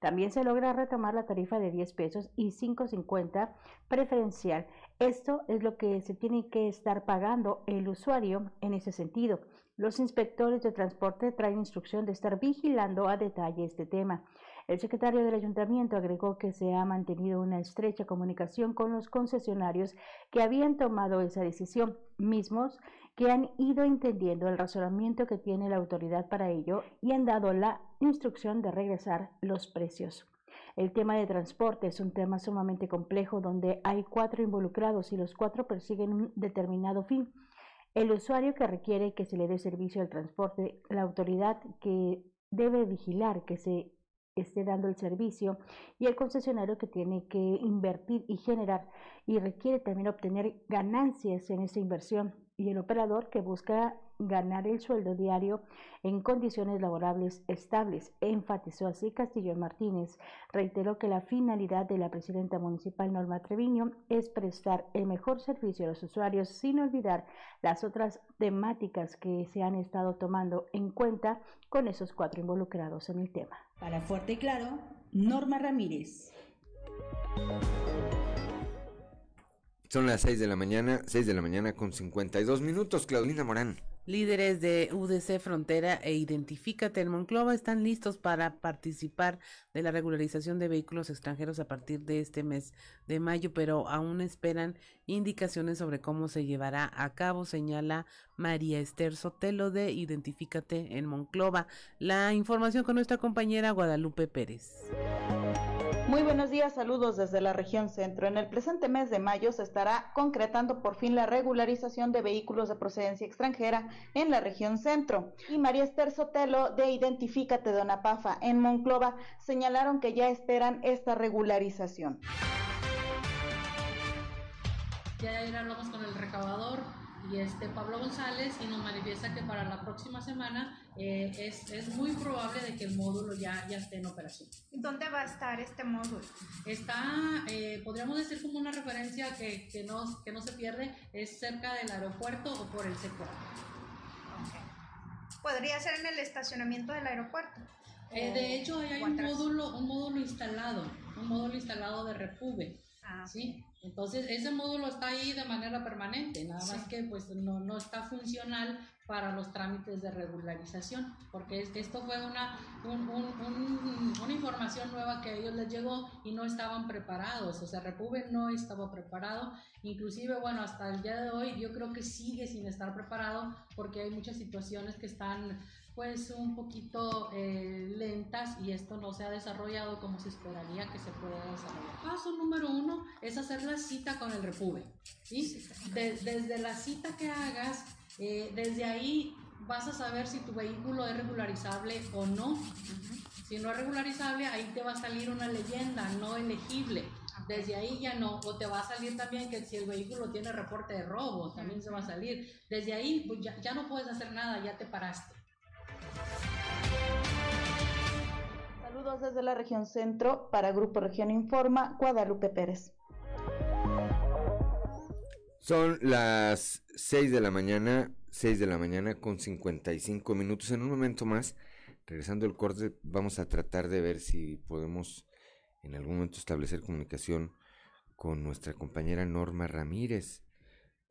también se logra retomar la tarifa de 10 pesos y 5.50 preferencial. Esto es lo que se tiene que estar pagando el usuario en ese sentido. Los inspectores de transporte traen instrucción de estar vigilando a detalle este tema. El secretario del ayuntamiento agregó que se ha mantenido una estrecha comunicación con los concesionarios que habían tomado esa decisión, mismos que han ido entendiendo el razonamiento que tiene la autoridad para ello y han dado la instrucción de regresar los precios. El tema de transporte es un tema sumamente complejo donde hay cuatro involucrados y los cuatro persiguen un determinado fin. El usuario que requiere que se le dé servicio al transporte, la autoridad que debe vigilar que se esté dando el servicio y el concesionario que tiene que invertir y generar y requiere también obtener ganancias en esa inversión y el operador que busca ganar el sueldo diario en condiciones laborables estables. Enfatizó así Castillo Martínez. Reiteró que la finalidad de la presidenta municipal Norma Treviño es prestar el mejor servicio a los usuarios sin olvidar las otras temáticas que se han estado tomando en cuenta con esos cuatro involucrados en el tema. Para Fuerte y Claro, Norma Ramírez. Son las 6 de la mañana, 6 de la mañana con 52 minutos. Claudina Morán. Líderes de UDC Frontera e Identifícate en Monclova están listos para participar de la regularización de vehículos extranjeros a partir de este mes de mayo, pero aún esperan indicaciones sobre cómo se llevará a cabo, señala María Esther Sotelo de Identifícate en Monclova. La información con nuestra compañera Guadalupe Pérez. Muy buenos días, saludos desde la región centro. En el presente mes de mayo se estará concretando por fin la regularización de vehículos de procedencia extranjera en la región centro. Y María Esther Sotelo de Identifícate Donapafa en Monclova señalaron que ya esperan esta regularización. Ya hablamos con el recaudador y este Pablo González y nos manifiesta que para la próxima semana eh, es, es, muy probable de que el módulo ya, ya esté en operación. ¿Dónde va a estar este módulo? Está, eh, podríamos decir como una referencia que, que, no, que no se pierde, es cerca del aeropuerto o por el sector. Okay. ¿Podría ser en el estacionamiento del aeropuerto? Eh, de hecho, hay un módulo, un módulo instalado, un módulo instalado de Repube. Ah, ¿sí? Entonces, ese módulo está ahí de manera permanente, nada más que pues no, no está funcional para los trámites de regularización, porque esto fue una, un, un, una información nueva que a ellos les llegó y no estaban preparados, o sea, Repube no estaba preparado, inclusive, bueno, hasta el día de hoy yo creo que sigue sin estar preparado porque hay muchas situaciones que están pues un poquito eh, lentas y esto no se ha desarrollado como se esperaría que se pueda desarrollar. Paso número uno es hacer la cita con el Repube. ¿sí? desde la cita que hagas, eh, desde ahí vas a saber si tu vehículo es regularizable o no. Si no es regularizable, ahí te va a salir una leyenda no elegible. Desde ahí ya no, o te va a salir también que si el vehículo tiene reporte de robo, también se va a salir. Desde ahí pues ya, ya no puedes hacer nada, ya te paraste. Saludos desde la región centro para Grupo Región Informa, Guadalupe Pérez. Son las 6 de la mañana, 6 de la mañana con 55 minutos. En un momento más, regresando el corte, vamos a tratar de ver si podemos en algún momento establecer comunicación con nuestra compañera Norma Ramírez.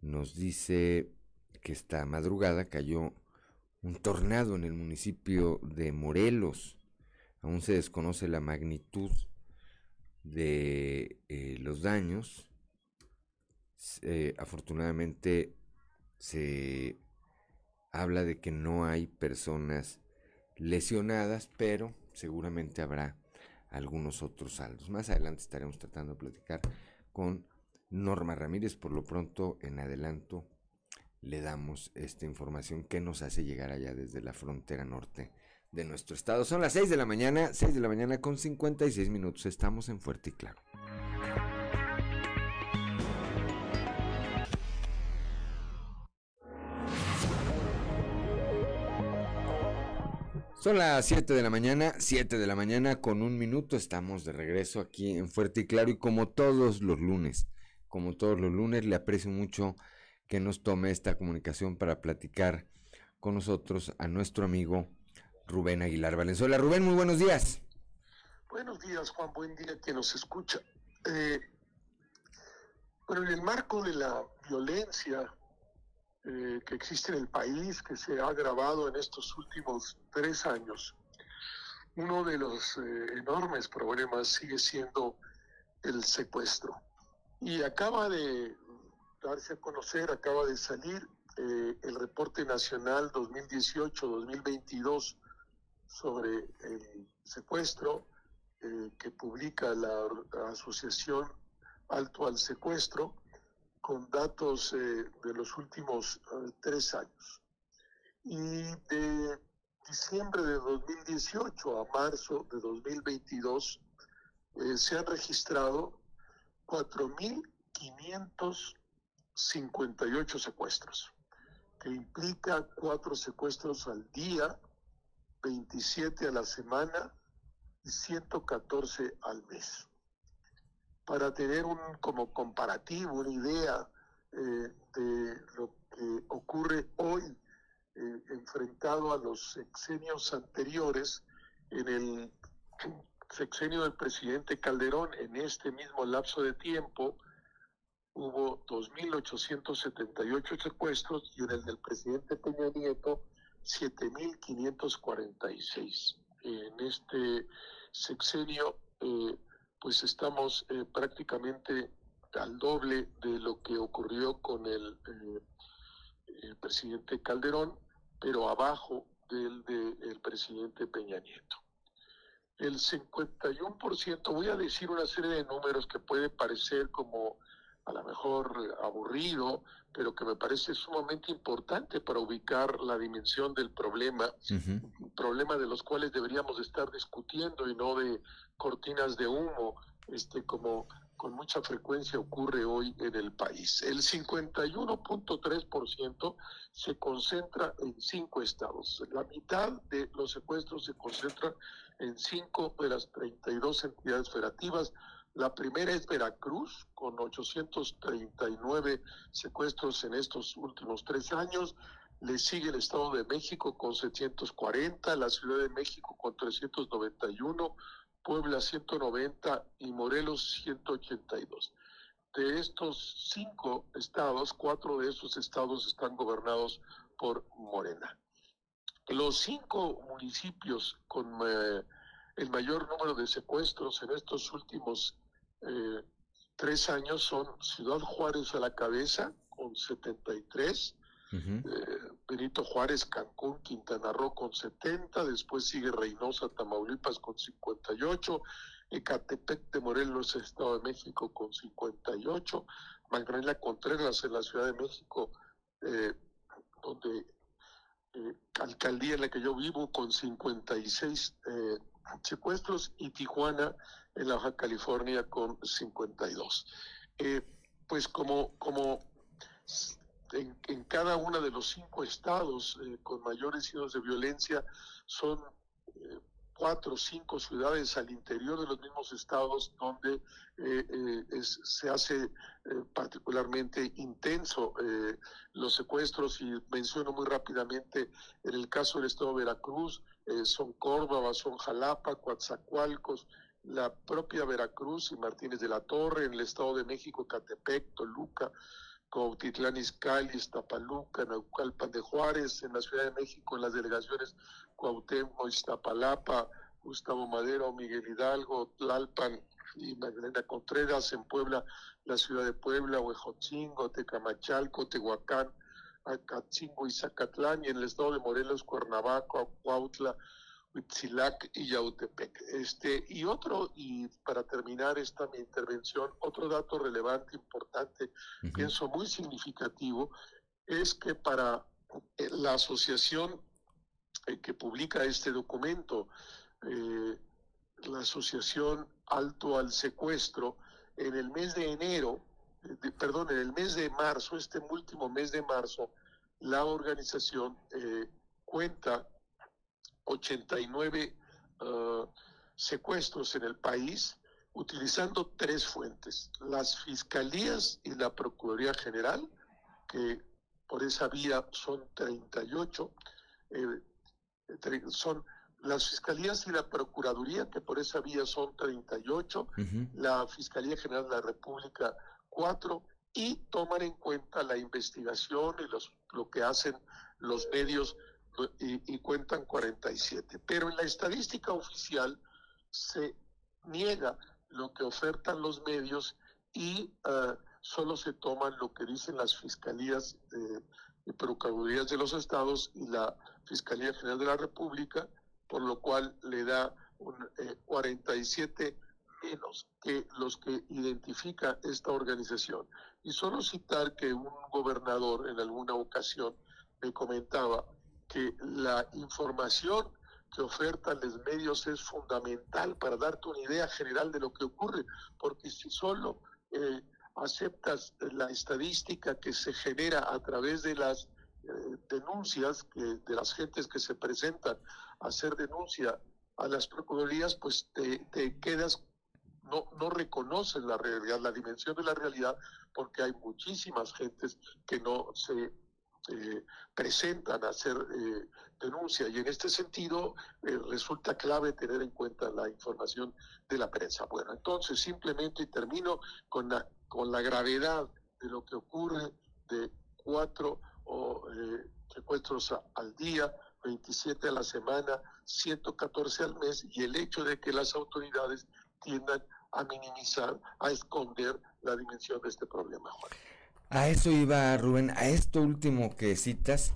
Nos dice que esta madrugada cayó un tornado en el municipio de Morelos. Aún se desconoce la magnitud de eh, los daños. Eh, afortunadamente se habla de que no hay personas lesionadas, pero seguramente habrá algunos otros saldos. Más adelante estaremos tratando de platicar con Norma Ramírez. Por lo pronto, en adelanto, le damos esta información que nos hace llegar allá desde la frontera norte de nuestro estado. Son las 6 de la mañana, 6 de la mañana con 56 minutos. Estamos en Fuerte y Claro. Son las 7 de la mañana, 7 de la mañana con un minuto. Estamos de regreso aquí en Fuerte y Claro y como todos los lunes, como todos los lunes, le aprecio mucho que nos tome esta comunicación para platicar con nosotros a nuestro amigo Rubén Aguilar Valenzuela. Rubén, muy buenos días. Buenos días, Juan. Buen día que nos escucha. Eh, bueno, en el marco de la violencia eh, que existe en el país, que se ha agravado en estos últimos tres años, uno de los eh, enormes problemas sigue siendo el secuestro. Y acaba de darse a conocer, acaba de salir eh, el reporte nacional 2018-2022 sobre el secuestro eh, que publica la, Asociación Alto al Secuestro con datos eh, de los últimos tres años. Y de diciembre de 2018 a marzo de 2022 se han registrado 4.500 58 secuestros. que implica cuatro secuestros al día, 27 a la semana y 114 al mes. Para tener un como comparativo, una idea eh, de lo que ocurre hoy eh, enfrentado a los sexenios anteriores, en el sexenio del presidente Calderón, en este mismo lapso de tiempo, hubo 2.878 secuestros y en el del presidente Peña Nieto, 7.546. En este sexenio, eh, pues estamos eh, prácticamente al doble de lo que ocurrió con el, eh, presidente Calderón, pero abajo del del presidente Peña Nieto. El 51%, voy a decir una serie de números que puede parecer como a lo mejor aburrido, pero que me parece sumamente importante para ubicar la dimensión del problema, un problema de los cuales deberíamos estar discutiendo y no de cortinas de humo, este como con mucha frecuencia ocurre hoy en el país. El 51.3% se concentra en cinco estados. La mitad de los secuestros se concentran en cinco de las 32 entidades federativas. La primera es Veracruz, con 839 secuestros en estos últimos tres años. Le sigue el Estado de México con 740, la Ciudad de México con 391, Puebla 190 y Morelos 182. De estos cinco estados, cuatro de esos estados están gobernados por Morena. Los cinco municipios con eh, el mayor número de secuestros en estos últimos eh, tres años son Ciudad Juárez a la cabeza, con 73, eh, Benito Juárez, Cancún, Quintana Roo con 70, después sigue Reynosa, Tamaulipas con 58, Ecatepec de Morelos, Estado de México con 58, Magdalena Contreras en la Ciudad de México, eh, donde eh, alcaldía en la que yo vivo con 56 eh, secuestros y Tijuana en la Baja California con 52. Eh, pues como, como en, cada uno de los cinco estados eh, con mayores índices de violencia son eh, cuatro o cinco ciudades al interior de los mismos estados donde eh, eh, es, se hace eh, particularmente intenso los secuestros. Y menciono muy rápidamente en el caso del estado de Veracruz, son Córdoba, son Jalapa, Coatzacoalcos, la propia Veracruz y Martínez de la Torre, en el estado de México, Catepec, Toluca, Cuautitlán Izcalli, Iztapaluca, Naucalpan de Juárez, en la Ciudad de México, en las delegaciones Cuauhtémoc, Iztapalapa, Gustavo Madero, Miguel Hidalgo, Tlalpan y Magdalena Contreras, en Puebla, la Ciudad de Puebla, Huejotzingo, Tecamachalco, Tehuacán, Acatzingo y Zacatlán, y en el estado de Morelos, Cuernavaca, Cuautla, Huitzilac y Yautepec. Este, y otro, y para terminar esta mi intervención, otro dato relevante, importante, uh -huh. pienso muy significativo, es que para eh, la asociación eh, que publica este documento, eh, la asociación Alto al Secuestro, en el mes de enero, de, perdón, en el mes de marzo, este último mes de marzo, la organización eh, cuenta 89 uh, secuestros en el país utilizando tres fuentes, las fiscalías y la Procuraduría General, que por esa vía son 38, eh, son las fiscalías y la Procuraduría, que por esa vía son 38, uh -huh. la Fiscalía General de la República 4, y toman en cuenta la investigación y los, lo que hacen los medios y, y, cuentan 47. Pero en la estadística oficial se niega lo que ofertan los medios y uh, solo se toman lo que dicen las fiscalías eh, y procuradurías de los estados y la Fiscalía General de la República, por lo cual le da un eh, 47 menos que los que identifica esta organización. Y solo citar que un gobernador en alguna ocasión me comentaba que la información que ofertan los medios es fundamental para darte una idea general de lo que ocurre, porque si solo eh, aceptas la estadística que se genera a través de las eh, denuncias que, de las gentes que se presentan a hacer denuncia a las procuradurías, pues te, te quedas, no, no reconoces la realidad, la dimensión de la realidad, porque hay muchísimas gentes que no se eh, presentan a hacer eh, denuncia y en este sentido eh, resulta clave tener en cuenta la información de la prensa. Bueno, entonces simplemente termino con la, con la gravedad de lo que ocurre de cuatro o, eh, secuestros al día, 27 a la semana, 114 al mes y el hecho de que las autoridades tiendan a minimizar, a esconder la dimensión de este problema. A eso iba Rubén, a esto último que citas,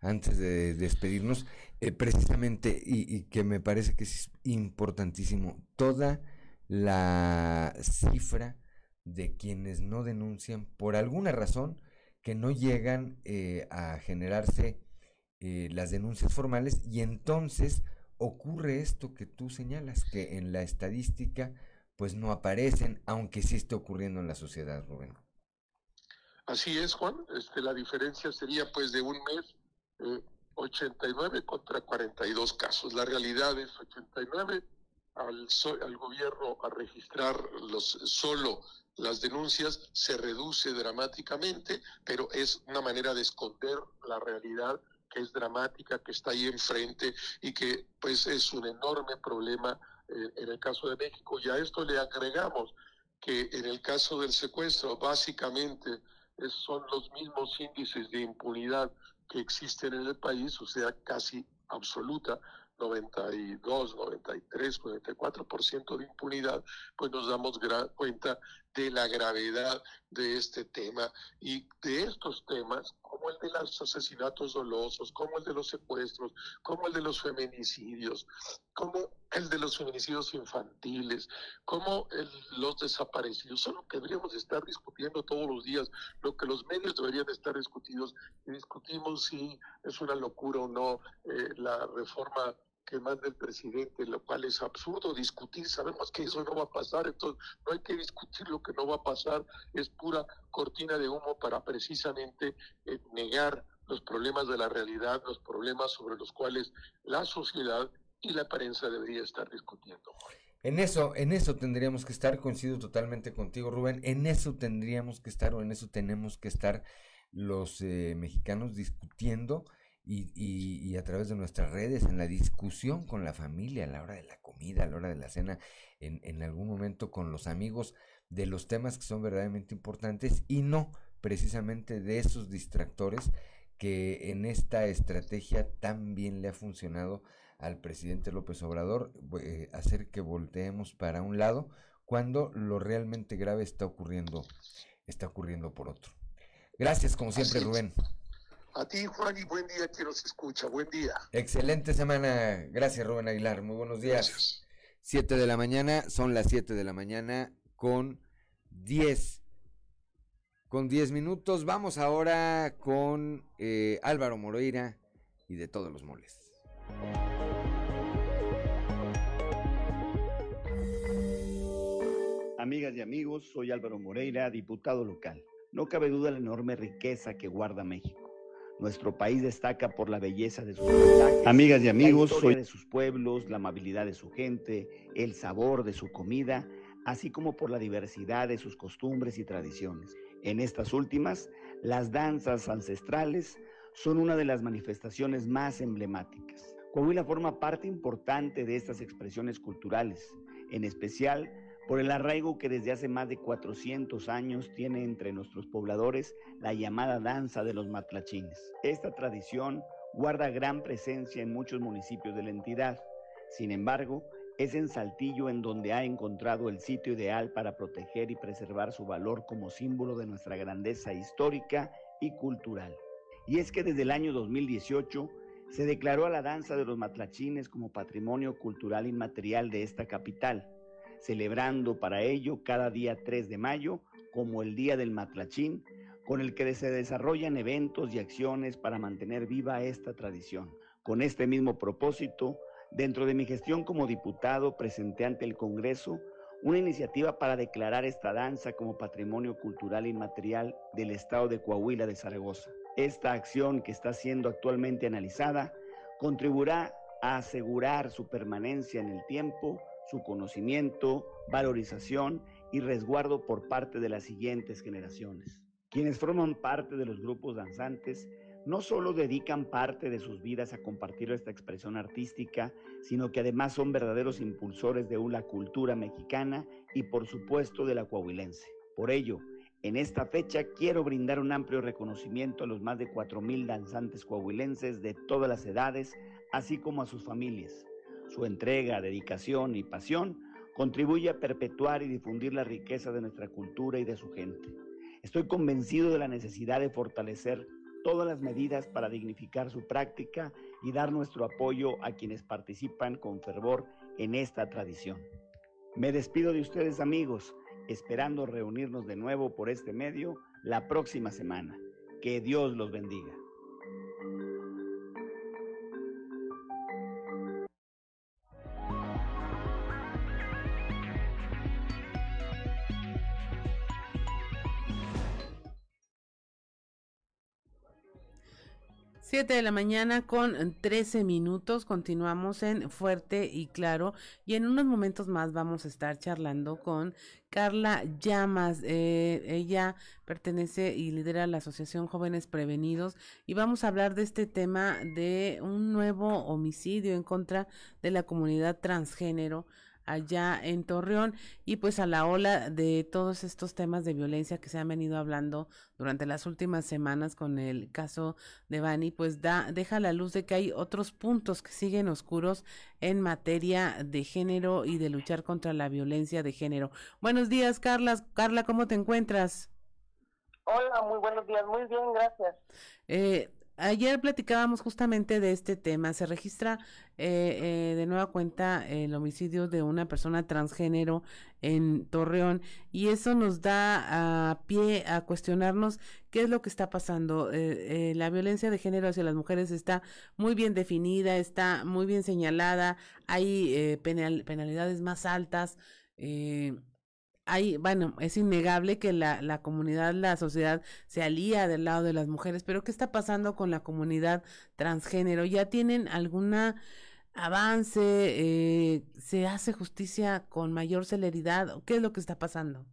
antes de despedirnos, eh, precisamente, y, que me parece que es importantísimo, toda la cifra de quienes no denuncian por alguna razón que no llegan eh, a generarse eh, las denuncias formales y entonces ocurre esto que tú señalas, que en la estadística pues no aparecen, aunque sí esté ocurriendo en la sociedad, Rubén. Así es, Juan. Este, la diferencia sería pues de un mes eh, 89 contra 42 casos. La realidad es 89 al, al gobierno a registrar los, solo las denuncias se reduce dramáticamente, pero es una manera de esconder la realidad que es dramática, que está ahí enfrente y que pues es un enorme problema eh, en el caso de México. Y a esto le agregamos que en el caso del secuestro, básicamente es- son los mismos índices de impunidad que existen en el país, o sea, casi absoluta, 92, 93, 94% de impunidad, pues nos damos cuenta de la gravedad de este tema y de estos temas, como el de los asesinatos dolosos, como el de los secuestros, como el de los feminicidios, como el de los feminicidios infantiles, como el- los desaparecidos, son lo que deberíamos estar discutiendo todos los días, lo que los medios deberían estar discutidos, y discutimos si es una locura o no eh, la reforma que manda el presidente, lo cual es absurdo discutir, sabemos que eso no va a pasar, entonces no hay que discutir lo que no va a pasar, es pura cortina de humo para precisamente eh, negar los problemas de la realidad, los problemas sobre los cuales la sociedad y la prensa debería estar discutiendo. En eso, en eso tendríamos que estar, coincido totalmente contigo, Rubén, en eso tendríamos que estar o en eso tenemos que estar los eh, mexicanos discutiendo y, y- y a través de nuestras redes, en la discusión con la familia, a la hora de la comida, a la hora de la cena, en, en algún momento con los amigos, de los temas que son verdaderamente importantes y no precisamente de esos distractores que en esta estrategia tan bien le ha funcionado al presidente López Obrador, eh, hacer que volteemos para un lado cuando lo realmente grave está ocurriendo, está ocurriendo por otro. Gracias, como siempre. Rubén. A ti, Juan, y buen día quien nos escucha, buen día. Excelente semana. Gracias, Rubén Aguilar. Muy buenos días. 7 de la mañana, son las 7 de la mañana con 10. Con 10 minutos. Vamos ahora con eh, Álvaro Moreira y de todos los moles. Amigas y amigos, soy Álvaro Moreira, diputado local. No cabe duda la enorme riqueza que guarda México. Nuestro país destaca por la belleza de sus paisajes, Amigas y amigos, la soy- de sus pueblos, la amabilidad de su gente, el sabor de su comida, así como por la diversidad de sus costumbres y tradiciones. En estas últimas, las danzas ancestrales son una de las manifestaciones más emblemáticas. Coahuila forma parte importante de estas expresiones culturales, en especial por el arraigo que desde hace más de 400 años tiene entre nuestros pobladores la llamada danza de los matlachines. Esta tradición guarda gran presencia en muchos municipios de la entidad. Sin embargo, es en Saltillo en donde ha encontrado el sitio ideal para proteger y preservar su valor como símbolo de nuestra grandeza histórica y cultural. Y es que desde el año 2018 se declaró a la danza de los matlachines como patrimonio cultural inmaterial de esta capital, celebrando para ello cada día 3 de mayo como el Día del Matlachín, con el que se desarrollan eventos y acciones para mantener viva esta tradición. Con este mismo propósito, dentro de mi gestión como diputado, presenté ante el Congreso una iniciativa para declarar esta danza como patrimonio cultural inmaterial del estado de Coahuila de Zaragoza. Esta acción que está siendo actualmente analizada contribuirá a asegurar su permanencia en el tiempo, su conocimiento, valorización y resguardo por parte de las siguientes generaciones. Quienes forman parte de los grupos danzantes no solo dedican parte de sus vidas a compartir esta expresión artística, sino que además son verdaderos impulsores de una cultura mexicana y por supuesto de la coahuilense. Por ello, en esta fecha quiero brindar un amplio reconocimiento a los más de 4.000 danzantes coahuilenses de todas las edades, así como a sus familias. Su entrega, dedicación y pasión contribuye a perpetuar y difundir la riqueza de nuestra cultura y de su gente. Estoy convencido de la necesidad de fortalecer todas las medidas para dignificar su práctica y dar nuestro apoyo a quienes participan con fervor en esta tradición. Me despido de ustedes amigos, esperando reunirnos de nuevo por este medio la próxima semana. Que Dios los bendiga. Siete de la mañana con 13 minutos. Continuamos en Fuerte y Claro. Y en unos momentos más vamos a estar charlando con Carla Llamas. Eh, ella pertenece y lidera la Asociación Jóvenes Prevenidos. Y vamos a hablar de este tema de un nuevo homicidio en contra de la comunidad transgénero allá en Torreón y pues a la ola de todos estos temas de violencia que se han venido hablando durante las últimas semanas con el caso de Bani, pues da deja la luz de que hay otros puntos que siguen oscuros en materia de género y de luchar contra la violencia de género. Buenos días, Carla. Carla, ¿cómo te encuentras? Hola, muy buenos días. Muy bien, gracias. Eh, Ayer platicábamos justamente de este tema. Se registra eh, eh, de nueva cuenta el homicidio de una persona transgénero en Torreón y eso nos da a pie a cuestionarnos qué es lo que está pasando. Eh, la violencia de género hacia las mujeres está muy bien definida, está muy bien señalada, hay penalidades más altas. Eh, hay, bueno, es innegable que la, la comunidad, la sociedad se alía del lado de las mujeres, pero ¿qué está pasando con la comunidad transgénero? ¿Ya tienen alguna avance? Eh, ¿Se hace justicia con mayor celeridad? ¿Qué es lo que está pasando?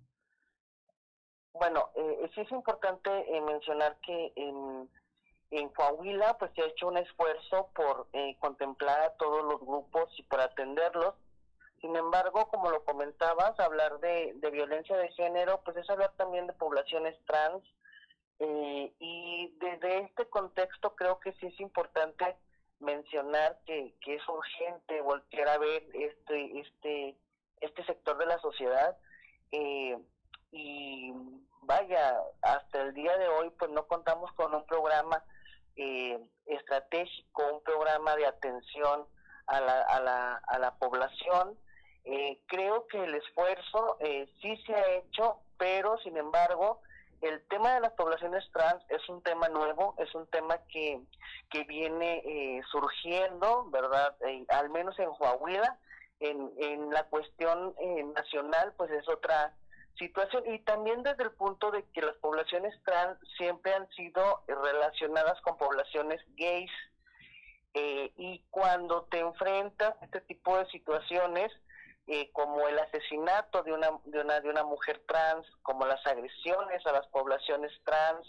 Bueno, eh, sí es importante eh, mencionar que en, en Coahuila pues se ha hecho un esfuerzo por eh, contemplar a todos los grupos y por atenderlos sin embargo, como lo comentabas, hablar de, violencia de género, pues es hablar también de poblaciones trans. Eh, y desde este contexto creo que sí es importante mencionar que, que es urgente voltear a ver este, este, este sector de la sociedad. Eh, y vaya, hasta el día de hoy pues no contamos con un programa eh, estratégico, un programa de atención a la, a la, a la población eh, creo que el esfuerzo eh, sí se ha hecho, pero sin embargo, el tema de las poblaciones trans es un tema nuevo, es un tema que, que viene eh, surgiendo, ¿verdad? al menos en Coahuila, en, en la cuestión nacional, pues es otra situación. Y también desde el punto de que las poblaciones trans siempre han sido relacionadas con poblaciones gays. y cuando te enfrentas a este tipo de situaciones, eh, como el asesinato de una, de, una, de una mujer trans, como las agresiones a las poblaciones trans,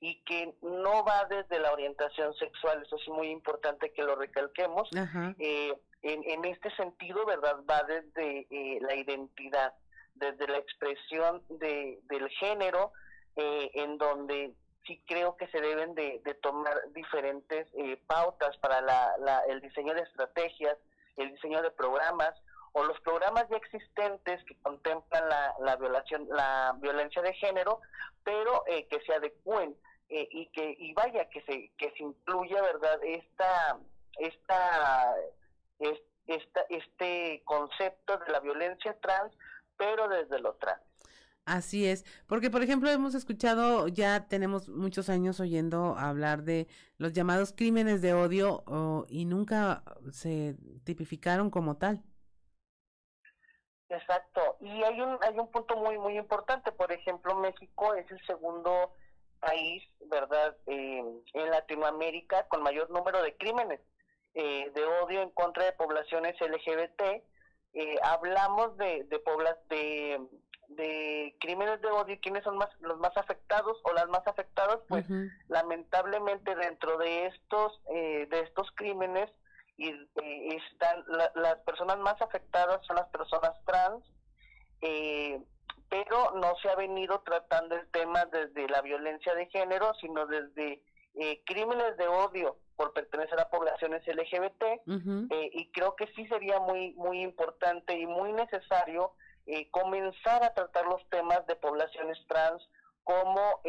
y que no va desde la orientación sexual, eso es muy importante que lo recalquemos, eh, en, en, este sentido, ¿verdad? Va desde eh, la identidad, desde la expresión de, del género, en donde sí creo que se deben de, de tomar diferentes pautas para la, la, el diseño de estrategias, el diseño de programas, o los programas ya existentes que contemplan la, la violación, la violencia de género, pero eh, que se adecúen eh, y que y vaya que se que se incluya, verdad, esta esta esta este concepto de la violencia trans, pero desde lo trans. Así es, porque por ejemplo hemos escuchado, ya tenemos muchos años oyendo hablar de los llamados crímenes de odio y nunca se tipificaron como tal. Exacto, y hay un hay un punto muy muy importante, por ejemplo, México es el segundo país, ¿verdad?, eh, en Latinoamérica con mayor número de crímenes eh, de odio en contra de poblaciones LGBT. Eh, hablamos de, de, de, de crímenes de odio. Y quiénes son más, los más afectados o las más afectadas, pues lamentablemente dentro de estos, de estos crímenes y, están las personas más afectadas son las personas trans, eh, pero no se ha venido tratando el tema desde la violencia de género, sino desde eh, crímenes de odio por pertenecer a poblaciones LGBT eh, y creo que sí sería muy muy importante y muy necesario eh, comenzar a tratar los temas de poblaciones trans como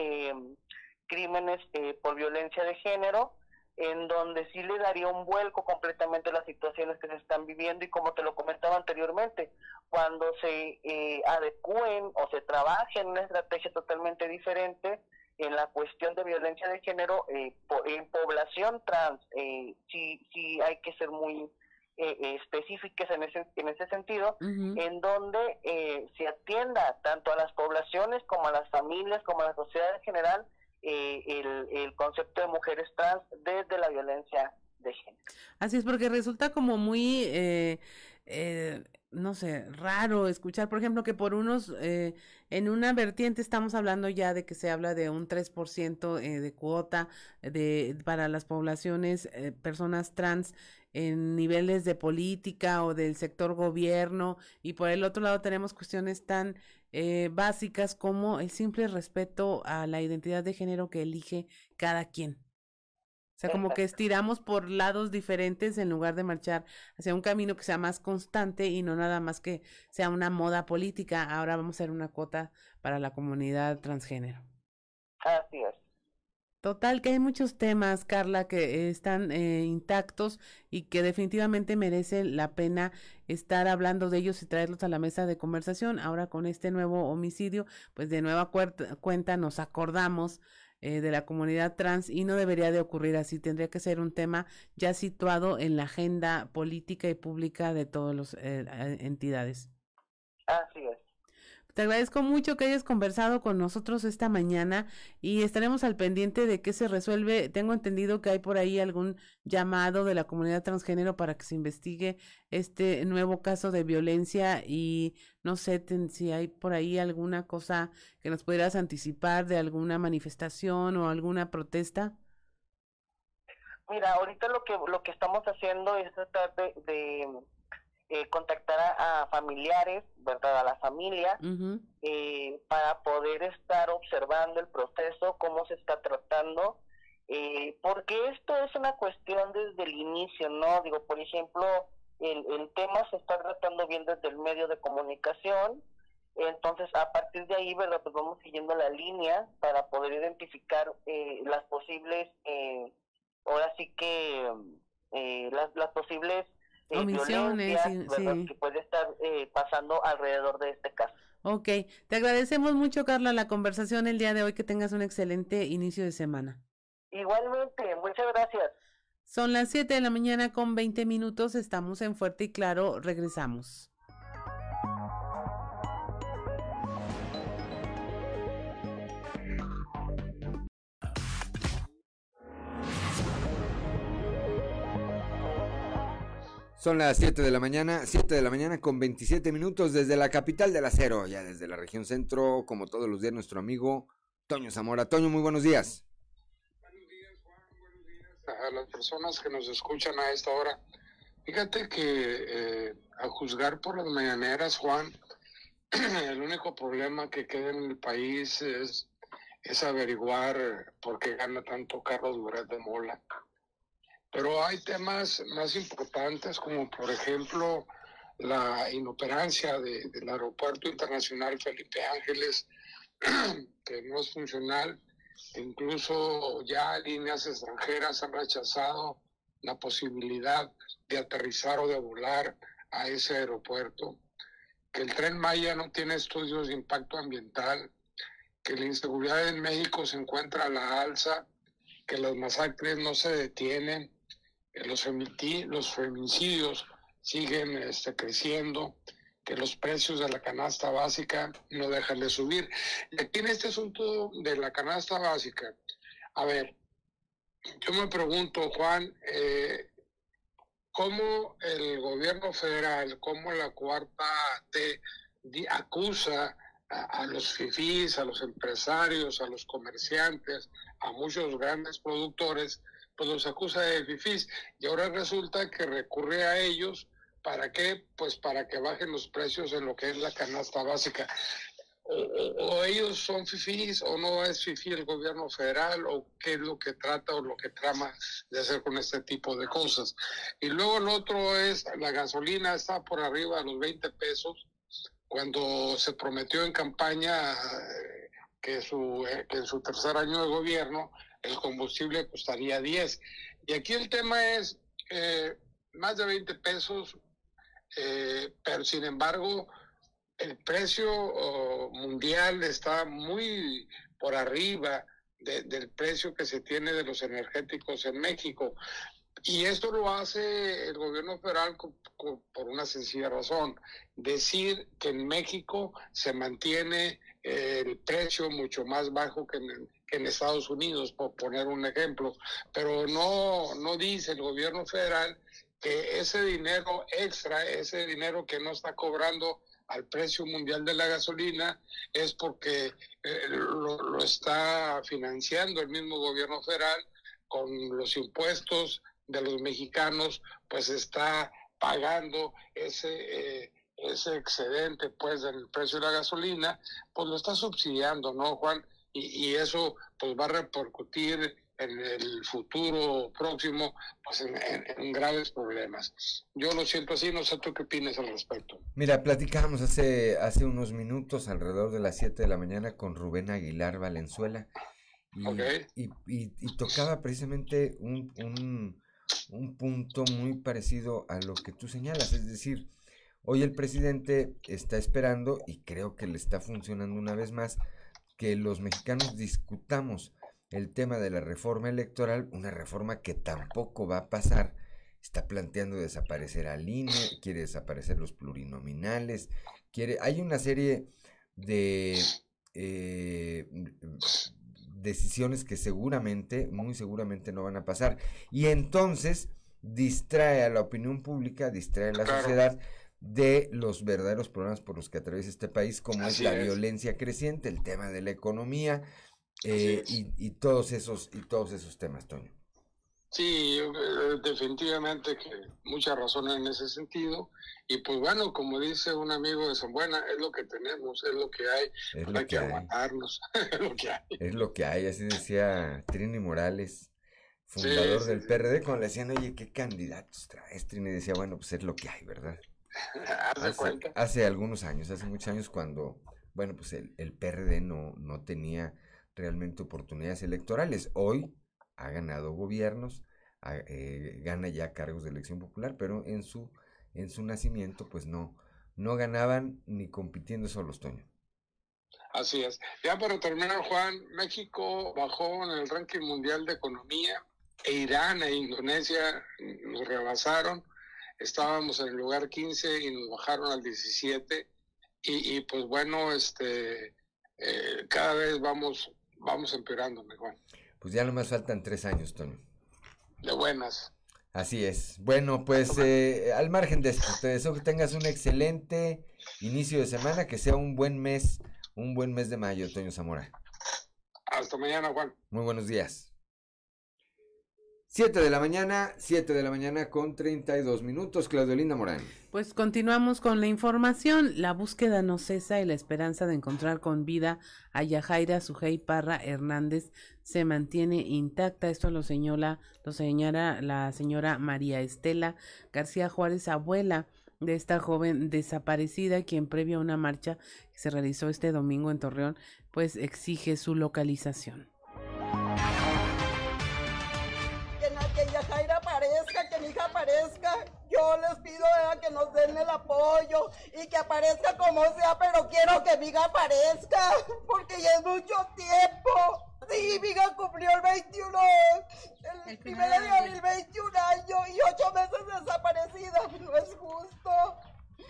crímenes por violencia de género en donde sí le daría un vuelco completamente a las situaciones que se están viviendo y como te lo comentaba anteriormente, cuando se eh, adecúen o se trabaje en una estrategia totalmente diferente en la cuestión de violencia de género eh, en población trans, eh, sí, sí hay que ser muy eh, específicas en ese, en ese sentido, en donde se atienda tanto a las poblaciones como a las familias, como a la sociedad en general, eh, el, el concepto de mujeres trans desde la violencia de género. Así es, porque resulta como muy, eh, eh, no sé, raro escuchar, por ejemplo, que por unos, eh, en una vertiente estamos hablando ya de que se habla de un 3% eh, de cuota de, para las poblaciones, eh, personas trans en niveles de política o del sector gobierno, y por el otro lado tenemos cuestiones tan eh, básicas como el simple respeto a la identidad de género que elige cada quien. O sea, como que estiramos por lados diferentes en lugar de marchar hacia un camino que sea más constante y no nada más que sea una moda política. Ahora vamos a hacer una cuota para la comunidad transgénero. Así es. Total, que hay muchos temas, Carla, que están eh, intactos y que definitivamente merecen la pena estar hablando de ellos y traerlos a la mesa de conversación. Ahora con este nuevo homicidio, pues de nueva cuenta nos acordamos eh, de la comunidad trans y no debería de ocurrir así. Tendría que ser un tema ya situado en la agenda política y pública de todas las eh, entidades. Así es. Te agradezco mucho que hayas conversado con nosotros esta mañana y estaremos al pendiente de qué se resuelve. Tengo entendido que hay por ahí algún llamado de la comunidad transgénero para que se investigue este nuevo caso de violencia y no sé si hay por ahí alguna cosa que nos pudieras anticipar de alguna manifestación o alguna protesta. Mira, ahorita lo que lo que estamos haciendo es tratar de, de eh, contactar a, familiares, ¿verdad? A la familia, eh, para poder estar observando el proceso, cómo se está tratando, eh, porque esto es una cuestión desde el inicio, ¿no? Digo, por ejemplo, el, el tema se está tratando bien desde el medio de comunicación, entonces a partir de ahí, ¿verdad? Pues vamos siguiendo la línea para poder identificar las posibles, ahora sí que las, las posibles omisiones, sí. que puede estar eh, pasando alrededor de este caso. Ok, te agradecemos mucho, Carla, la conversación el día de hoy. Que tengas un excelente inicio de semana. Igualmente, muchas gracias. Son las 7 de la mañana con 20 minutos. Estamos en Fuerte y Claro. Regresamos. Son las 7 de la mañana, 7 de la mañana con 27 minutos desde la capital del acero, ya desde la región centro, como todos los días, nuestro amigo Toño Zamora. Toño, muy buenos días. Buenos días, Juan, buenos días a las personas que nos escuchan a esta hora. Fíjate que eh, a juzgar por las mañaneras, Juan, (clears throat) el único problema que queda en el país es, es averiguar por qué gana tanto Carlos Durán de Mola. Pero hay temas más importantes como por ejemplo la inoperancia del Aeropuerto Internacional Felipe Ángeles, (clears throat) que no es funcional. Incluso ya líneas extranjeras han rechazado la posibilidad de aterrizar o de volar a ese aeropuerto, que el tren Maya no tiene estudios de impacto ambiental, que la inseguridad en México se encuentra a la alza, que las masacres no se detienen, los, los feminicidios siguen este, creciendo, que los precios de la canasta básica no dejan de subir. Aquí en este asunto de la canasta básica, a ver, yo me pregunto, Juan, eh, ¿cómo el gobierno federal, cómo la cuarta T acusa a, los FIFIs, a los empresarios, a los comerciantes, a muchos grandes productores, pues los acusa de FIFIs y ahora resulta que recurre a ellos ¿Para qué? Pues para que bajen los precios en lo que es la canasta básica. O, ellos son fifís o no es fifí el gobierno federal o qué es lo que trata o lo que trama de hacer con este tipo de cosas. Y luego el otro es la gasolina está por arriba de los 20 pesos cuando se prometió en campaña eh, que, su, eh, que en su tercer año de gobierno el combustible costaría 10. Y aquí el tema es eh, más de 20 pesos eh, pero sin embargo el precio mundial está muy por arriba del precio que se tiene de los energéticos en México. Y esto lo hace el gobierno federal por una sencilla razón, decir que en México se mantiene eh, el precio mucho más bajo que en, en, Estados Unidos, por poner un ejemplo, pero no, no dice el gobierno federal que ese dinero extra, ese dinero que no está cobrando al precio mundial de la gasolina es porque eh, lo, está financiando el mismo gobierno federal con los impuestos de los mexicanos, pues está pagando ese eh, ese excedente pues del precio de la gasolina, pues lo está subsidiando, ¿no, Juan? Y, y eso pues va a repercutir en el futuro próximo pues en, graves problemas. Yo lo siento así, no sé tú qué opinas al respecto. Mira, platicábamos hace, hace unos minutos, alrededor de las 7 de la mañana, con Rubén Aguilar Valenzuela. Y, y, tocaba precisamente un, un, un punto muy parecido a lo que tú señalas, es decir, hoy el presidente está esperando, y creo que le está funcionando una vez más, que los mexicanos discutamos el tema de la reforma electoral, una reforma que tampoco va a pasar. Está planteando desaparecer al INE, quiere desaparecer los plurinominales, quiere. Hay una serie de eh, decisiones que seguramente, muy seguramente no van a pasar. Y entonces distrae a la opinión pública, distrae a la sociedad de los verdaderos problemas por los que atraviesa este país, como es la violencia creciente, el tema de la economía, eh, y, todos esos y todos esos temas, Toño. Sí, eh, definitivamente que mucha razón en ese sentido. Y pues bueno, como dice un amigo de San Buena, es lo que tenemos, es lo que hay, es lo hay que, aguantarnos, (laughs) es lo que hay. Es lo que hay, así decía Trini Morales, fundador del PRD, cuando le decían, oye, ¿qué candidatos traes? Trini decía, bueno, pues es lo que hay, ¿verdad? Hace, hace, algunos años, hace muchos años cuando, bueno, pues el, el PRD no, no tenía realmente oportunidades electorales. Hoy ha ganado gobiernos, eh, gana ya cargos de elección popular, pero en su, en su nacimiento pues no, no ganaban ni compitiendo solos, Toño. Así es. Ya para terminar, Juan, México bajó en el ranking mundial de economía e Irán e Indonesia nos rebasaron. Estábamos en el lugar 15 y nos bajaron al 17. Y, y pues bueno, este, eh, cada vez vamos vamos empeorando, Juan. Pues ya nomás faltan tres años, Toño. De buenas. Así es. Bueno, pues eh, al margen de esto, te deseo que tengas un excelente inicio de semana, que sea un buen mes, un buen mes de mayo, Toño Zamora. Hasta mañana, Juan. Muy buenos días. Siete de la mañana, siete de la mañana con treinta y dos minutos, Claudio Morán. Pues continuamos con la información. La búsqueda no cesa y la esperanza de encontrar con vida a Yajaira Sujei Parra Hernández se mantiene intacta. Esto lo señala, lo señala la señora María Estela García Juárez, abuela de esta joven desaparecida, quien previo a una marcha que se realizó este domingo en Torreón, pues exige su localización. Yo les pido eh, que nos den el apoyo y que aparezca como sea, pero quiero que Viga aparezca, porque ya es mucho tiempo. Sí, Viga cumplió el 21, el, primero de abril, 21 años y 8 meses desaparecida. No es justo.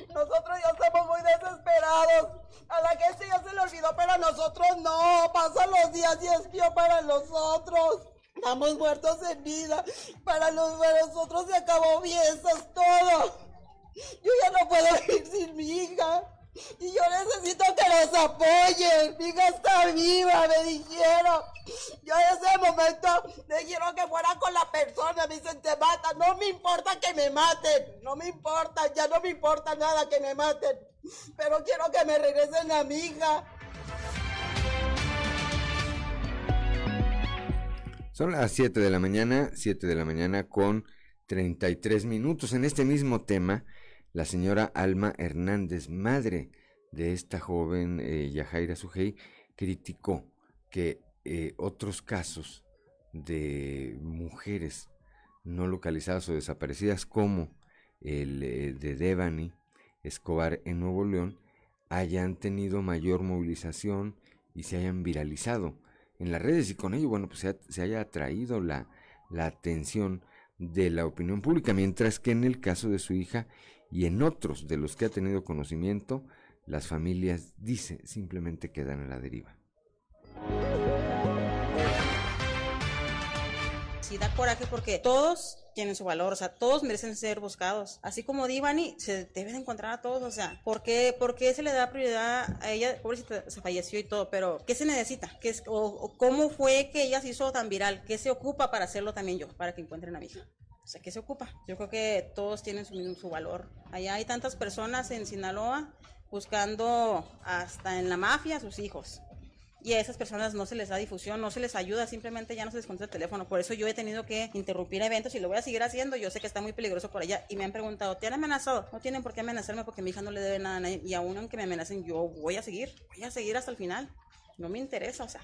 Nosotros ya estamos muy desesperados. A la gente ya se le olvidó, pero a nosotros no. Pasan los días y es mío para nosotros estamos muertos en vida. Para, los, para nosotros se acabó es todo. Yo ya no puedo vivir sin mi hija. Y yo necesito que los apoyen. Mi hija está viva, me dijeron. Yo en ese momento me dijeron que fuera con la persona. Me dicen, te matan. No me importa que me maten. No me importa, ya no me importa nada que me maten. Pero quiero que me regresen a mi hija. Son las 7 de la mañana, 7 de la mañana con 33 minutos. En este mismo tema, la señora Alma Hernández, madre de esta joven eh, Yajaira Sujei, criticó que eh, otros casos de mujeres no localizadas o desaparecidas, como el eh, de Devani Escobar en Nuevo León, hayan tenido mayor movilización y se hayan viralizado en las redes y con ello, bueno, pues se, se haya atraído la, la atención de la opinión pública, mientras que en el caso de su hija y en otros de los que ha tenido conocimiento, las familias, dice, simplemente quedan a la deriva. Sí, da coraje porque todos tienen su valor, o sea, todos merecen ser buscados. Así como Divani, se deben encontrar a todos, o sea, ¿por qué, se le da prioridad a ella? Pobrecita, se falleció y todo, pero ¿qué se necesita? ¿Qué es, o, cómo fue que ella se hizo tan viral? ¿Qué se ocupa para hacerlo también yo, para que encuentren a mi hija? O sea, ¿qué se ocupa? Yo creo que todos tienen su, valor. Allá hay tantas personas en Sinaloa buscando hasta en la mafia sus hijos y a esas personas no se les da difusión, no se les ayuda, simplemente ya no se les contesta el teléfono. Por eso yo he tenido que interrumpir eventos y lo voy a seguir haciendo. Yo sé que está muy peligroso por allá y me han preguntado, ¿te han amenazado? No tienen por qué amenazarme porque mi hija no le debe nada a nadie y aún aunque me amenacen, yo voy a seguir, voy a seguir hasta el final. No me interesa, o sea.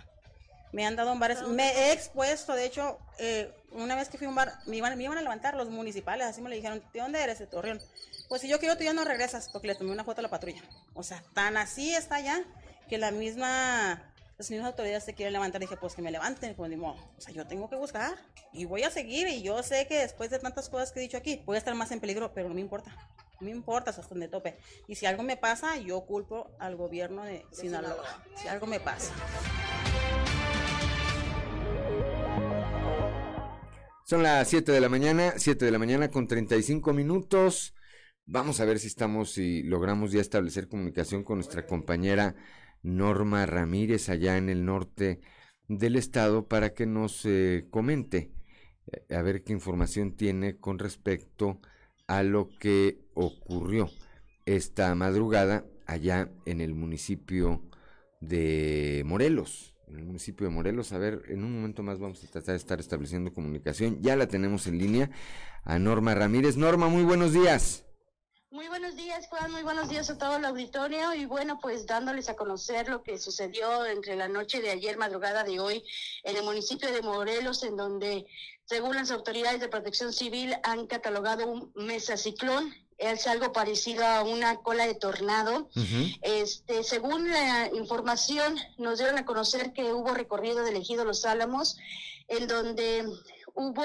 Me han dado en bares, me he expuesto, de hecho, eh, una vez que fui a un bar, me iban, me iban a levantar los municipales, así me le dijeron, ¿de dónde eres? De Torreón. Pues si yo quiero, tú ya no regresas, porque le tomé una foto a la patrulla. O sea, tan así está ya, que la misma las mismas autoridades se quieren levantar, dije, pues que me levanten, como digo, o sea, yo tengo que buscar y voy a seguir y yo sé que después de tantas cosas que he dicho aquí, voy a estar más en peligro, pero no me importa, no me importa hasta donde tope. Y si algo me pasa, yo culpo al gobierno de Sinaloa, si algo me pasa. Son las 7 de la mañana, 7 de la mañana con 35 minutos. Vamos a ver si estamos y logramos ya establecer comunicación con nuestra compañera Norma Ramírez allá en el norte del estado para que nos eh, comente eh, a ver qué información tiene con respecto a lo que ocurrió esta madrugada allá en el municipio de Morelos. En el municipio de Morelos, a ver, en un momento más vamos a tratar de estar estableciendo comunicación. Ya la tenemos en línea a Norma Ramírez. Norma, muy buenos días. Muy buenos días, Juan. Muy buenos días a todo el auditorio. Y bueno, pues dándoles a conocer lo que sucedió entre la noche de ayer, madrugada de hoy, en el municipio de Morelos, en donde, según las autoridades de protección civil, han catalogado un mesaciclón es algo parecido a una cola de tornado. Este, según la información, nos dieron a conocer que hubo recorrido del ejido Los Álamos, en donde hubo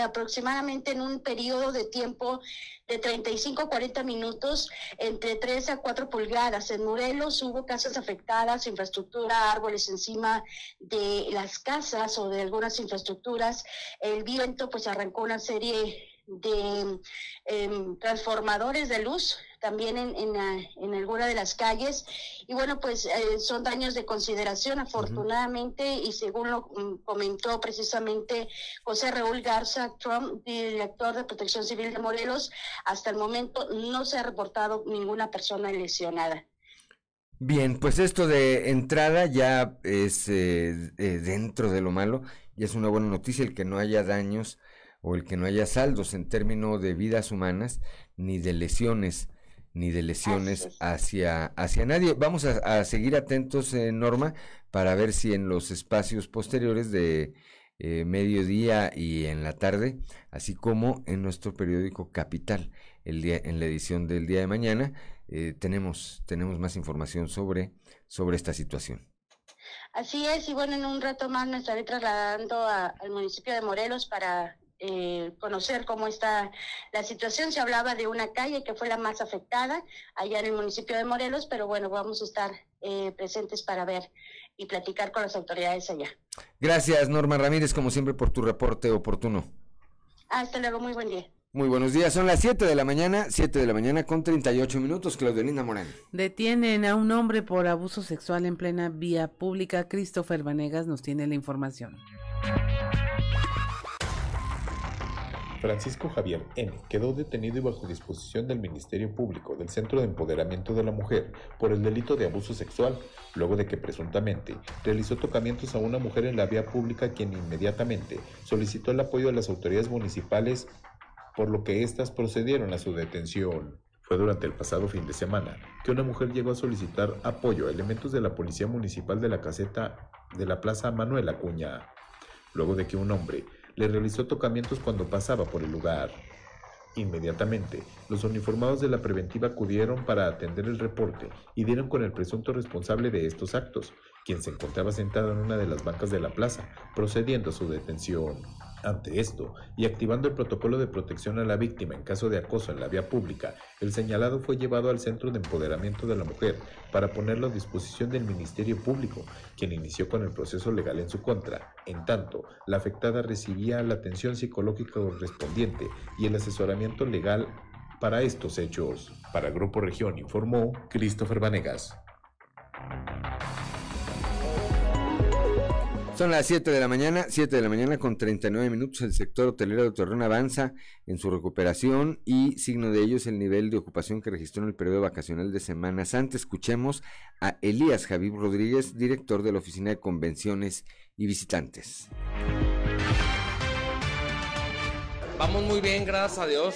aproximadamente en un periodo de tiempo de 35 a 40 minutos entre 3 a 4 pulgadas. En Morelos hubo casas afectadas, infraestructura, árboles encima de las casas o de algunas infraestructuras. El viento pues arrancó una serie de em, transformadores de luz también en, en, en, alguna de las calles. Y bueno, pues eh, son daños de consideración, afortunadamente, y según lo mm, comentó precisamente José Raúl Garza Trump, director de Protección Civil de Morelos, hasta el momento no se ha reportado ninguna persona lesionada. Bien, pues esto de entrada ya es eh, eh, dentro de lo malo y es una buena noticia el que no haya daños o el que no haya saldos en términos de vidas humanas ni de lesiones ni de lesiones hacia, hacia nadie. Vamos a, seguir atentos, eh, Norma, para ver si en los espacios posteriores de eh, mediodía y en la tarde, así como en nuestro periódico Capital, el día, en la edición del día de mañana, eh, tenemos, tenemos más información sobre, sobre esta situación. Así es, y bueno, en un rato más me estaré trasladando al municipio de Morelos para eh, conocer cómo está la situación. Se hablaba de una calle que fue la más afectada allá en el municipio de Morelos, pero bueno, vamos a estar eh, presentes para ver y platicar con las autoridades allá. Gracias, Norma Ramírez, como siempre, por tu reporte oportuno. Hasta luego, muy buen día. Muy buenos días, son las 7 de la mañana, 7 de la mañana con 38 minutos, Claudelina Morán. Detienen a un hombre por abuso sexual en plena vía pública. Christopher Vanegas nos tiene la información. Francisco Javier N. quedó detenido y bajo disposición del Ministerio Público del Centro de Empoderamiento de la Mujer por el delito de abuso sexual, luego de que presuntamente realizó tocamientos a una mujer en la vía pública quien inmediatamente solicitó el apoyo de las autoridades municipales, por lo que éstas procedieron a su detención. Fue durante el pasado fin de semana que una mujer llegó a solicitar apoyo a elementos de la Policía Municipal de la caseta de la Plaza Manuel Acuña, luego de que un hombre le realizó tocamientos cuando pasaba por el lugar. Inmediatamente, los uniformados de la preventiva acudieron para atender el reporte y dieron con el presunto responsable de estos actos, quien se encontraba sentado en una de las bancas de la plaza, procediendo a su detención. Ante esto, y activando el protocolo de protección a la víctima en caso de acoso en la vía pública, el señalado fue llevado al Centro de Empoderamiento de la Mujer para ponerlo a disposición del Ministerio Público, quien inició con el proceso legal en su contra. En tanto, la afectada recibía la atención psicológica correspondiente y el asesoramiento legal para estos hechos. Para Grupo Región informó Christopher Vanegas. Son las 7 de la mañana, 7 de la mañana con 39 minutos. El sector hotelero de Torreón avanza en su recuperación y signo de ello es el nivel de ocupación que registró en el periodo vacacional de Semana Santa. Escuchemos a Elías Javier Rodríguez, director de la Oficina de Convenciones y Visitantes. Vamos muy bien, gracias a Dios.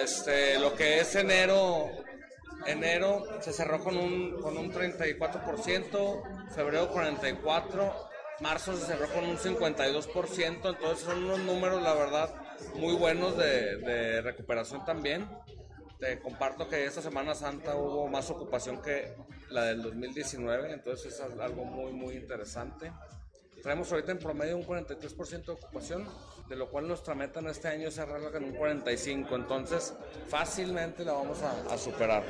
Este, lo que es enero, enero se cerró con un, con un 34%, febrero 44%, marzo se cerró con un 52%, entonces son unos números, la verdad, muy buenos de, recuperación también. Te comparto que esta Semana Santa hubo más ocupación que la del 2019, entonces es algo muy, muy interesante. Traemos ahorita en promedio un 43% de ocupación, de lo cual nuestra meta en este año es cerrarla con un 45%, entonces fácilmente la vamos a, a superar.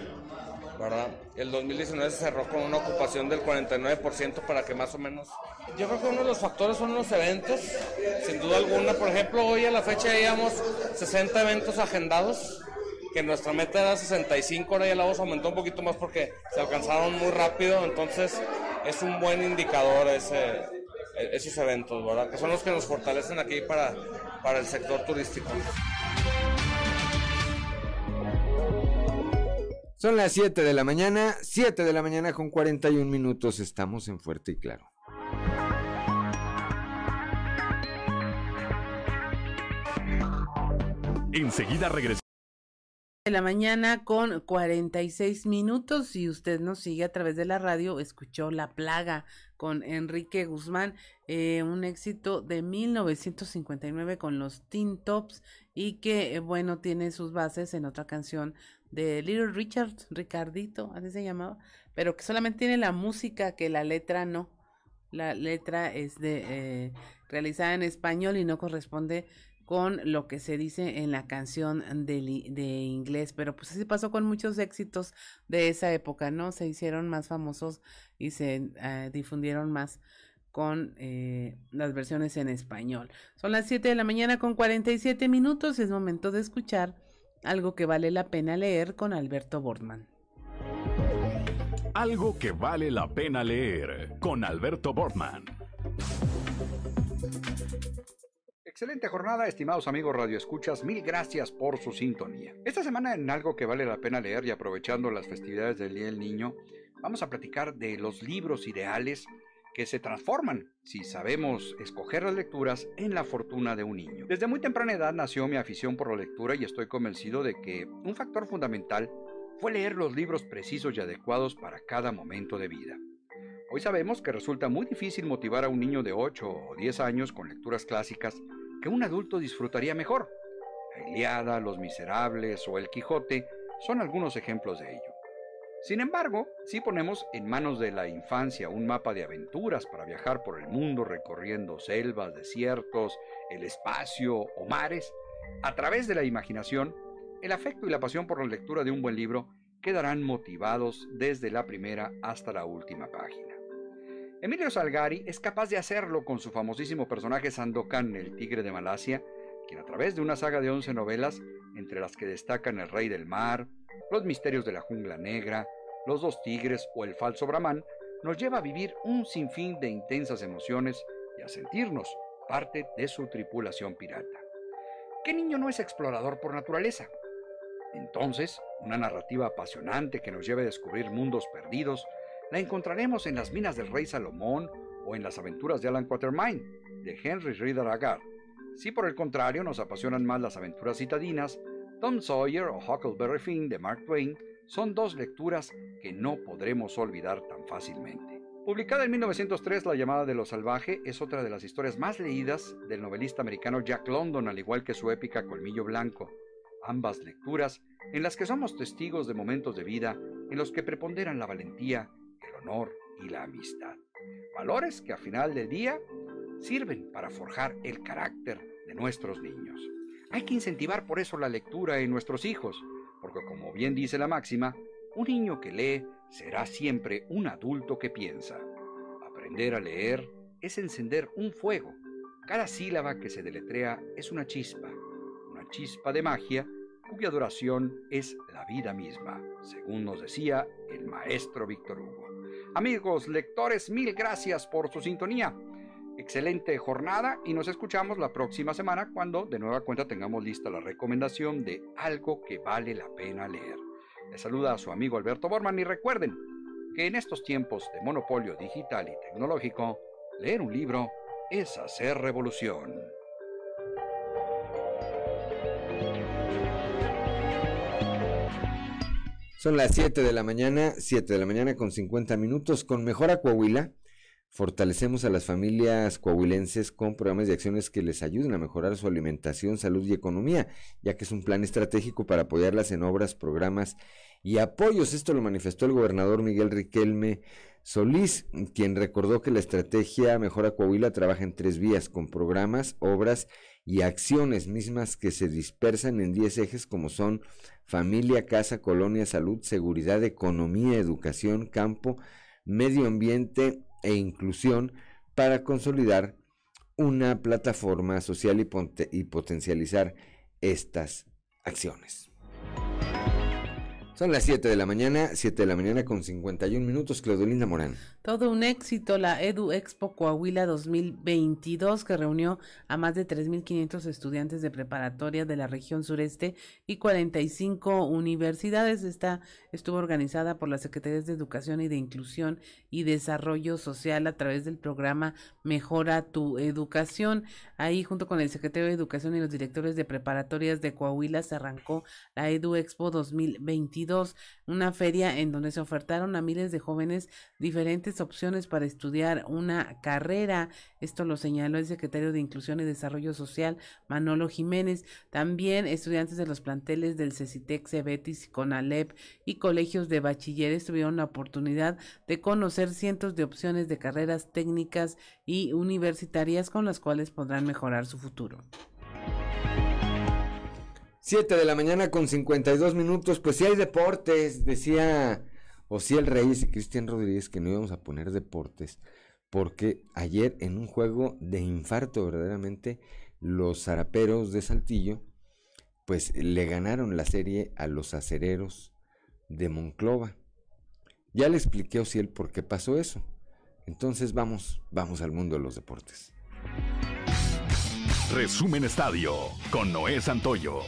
¿Verdad? El 2019 se cerró con una ocupación del 49% para que más o menos... Yo creo que uno de los factores son los eventos, sin duda alguna. Por ejemplo, hoy a la fecha llevamos 60 eventos agendados, que nuestra meta era 65, ahora ya la vamos aumentó un poquito más porque se alcanzaron muy rápido, entonces es un buen indicador ese, esos eventos, ¿verdad? Que son los que nos fortalecen aquí para, para el sector turístico. Son las 7 de la mañana, 7 de la mañana con 41 minutos, estamos en Fuerte y Claro. Enseguida regresamos. De la mañana con 46 minutos. Si usted nos sigue a través de la radio, escuchó La Plaga con Enrique Guzmán, eh, un éxito de 1959 con los Teen Tops y que, eh, bueno, tiene sus bases en otra canción de Little Richard, Ricardito, así se llamaba, pero que solamente tiene la música, que la letra no. La letra es de eh, realizada en español y no corresponde con lo que se dice en la canción de, de, inglés, pero pues así pasó con muchos éxitos de esa época, ¿no? Se hicieron más famosos y se eh, difundieron más con eh, las versiones en español. Son las 7 de la mañana con 47 minutos, es momento de escuchar algo que vale la pena leer con Alberto Bortman. Algo que vale la pena leer con Alberto Bortman. Excelente jornada, estimados amigos radioescuchas, mil gracias por su sintonía. Esta semana en algo que vale la pena leer y aprovechando las festividades del Día del Niño, vamos a platicar de los libros ideales que se transforman, si sabemos escoger las lecturas, en la fortuna de un niño. Desde muy temprana edad nació mi afición por la lectura y estoy convencido de que un factor fundamental fue leer los libros precisos y adecuados para cada momento de vida. Hoy sabemos que resulta muy difícil motivar a un niño de 8 o 10 años con lecturas clásicas que un adulto disfrutaría mejor. La Iliada, Los Miserables o El Quijote son algunos ejemplos de ello. Sin embargo, si ponemos en manos de la infancia un mapa de aventuras para viajar por el mundo recorriendo selvas, desiertos, el espacio o mares, a través de la imaginación, el afecto y la pasión por la lectura de un buen libro quedarán motivados desde la primera hasta la última página. Emilio Salgari es capaz de hacerlo con su famosísimo personaje Sandokan, el tigre de Malasia, quien a través de una saga de 11 novelas, entre las que destacan El Rey del Mar, Los Misterios de la Jungla Negra, Los Dos Tigres o El Falso Brahman, nos lleva a vivir un sinfín de intensas emociones y a sentirnos parte de su tripulación pirata. ¿Qué niño no es explorador por naturaleza? Entonces, una narrativa apasionante que nos lleve a descubrir mundos perdidos, la encontraremos en Las Minas del Rey Salomón o en Las Aventuras de Alan Quatermain, de Henry Rider Haggard. Si por el contrario nos apasionan más las aventuras citadinas, Tom Sawyer o Huckleberry Finn de Mark Twain son dos lecturas que no podremos olvidar tan fácilmente. Publicada en 1903, La llamada de lo salvaje es otra de las historias más leídas del novelista americano Jack London, al igual que su épica Colmillo Blanco ambas lecturas en las que somos testigos de momentos de vida en los que preponderan la valentía, el honor y la amistad. Valores que a final del día sirven para forjar el carácter de nuestros niños. Hay que incentivar por eso la lectura en nuestros hijos, porque como bien dice la máxima, un niño que lee será siempre un adulto que piensa. Aprender a leer es encender un fuego. Cada sílaba que se deletrea es una chispa, chispa de magia cuya duración es la vida misma, según nos decía el maestro Víctor Hugo. Amigos lectores, mil gracias por su sintonía. Excelente jornada y nos escuchamos la próxima semana cuando de nueva cuenta tengamos lista la recomendación de algo que vale la pena leer. Les saluda a su amigo Alberto Borman y recuerden que en estos tiempos de monopolio digital y tecnológico, leer un libro es hacer revolución. Son las 7 de la mañana, 7 de la mañana con 50 minutos. Con Mejora Coahuila, fortalecemos a las familias coahuilenses con programas y acciones que les ayuden a mejorar su alimentación, salud y economía, ya que es un plan estratégico para apoyarlas en obras, programas y apoyos. Esto lo manifestó el gobernador Miguel Riquelme Solís, quien recordó que la estrategia Mejora Coahuila trabaja en tres vías, con programas, obras y acciones mismas que se dispersan en 10 ejes como son familia, casa, colonia, salud, seguridad, economía, educación, campo, medio ambiente e inclusión para consolidar una plataforma social y, y potencializar estas acciones. Son las 7 de la mañana, 7 de la mañana con 51 minutos, Claudelina Morán. Todo un éxito la Edu Expo Coahuila 2022 que reunió a más de 3.500 estudiantes de preparatoria de la región sureste y 45 universidades. Esta estuvo organizada por las Secretarías de Educación y de Inclusión y Desarrollo Social a través del programa Mejora tu Educación. Ahí junto con el secretario de Educación y los directores de preparatorias de Coahuila se arrancó la Edu Expo 2022, una feria en donde se ofertaron a miles de jóvenes diferentes opciones para estudiar una carrera. Esto lo señaló el secretario de Inclusión y Desarrollo Social, Manolo Jiménez. También estudiantes de los planteles del CECITEC, CEBETIS, CONALEP y colegios de bachilleres tuvieron la oportunidad de conocer cientos de opciones de carreras técnicas y universitarias con las cuales podrán mejorar su futuro. 7 de la mañana con 52 minutos, pues si hay deportes, decía el Reyes y Cristian Rodríguez que no íbamos a poner deportes, porque ayer en un juego de infarto verdaderamente, los zaraperos de Saltillo, pues le ganaron la serie a los acereros de Monclova. Ya le expliqué a Ociel por qué pasó eso. Entonces vamos, vamos al mundo de los deportes. Resumen Estadio con Noé Santoyo.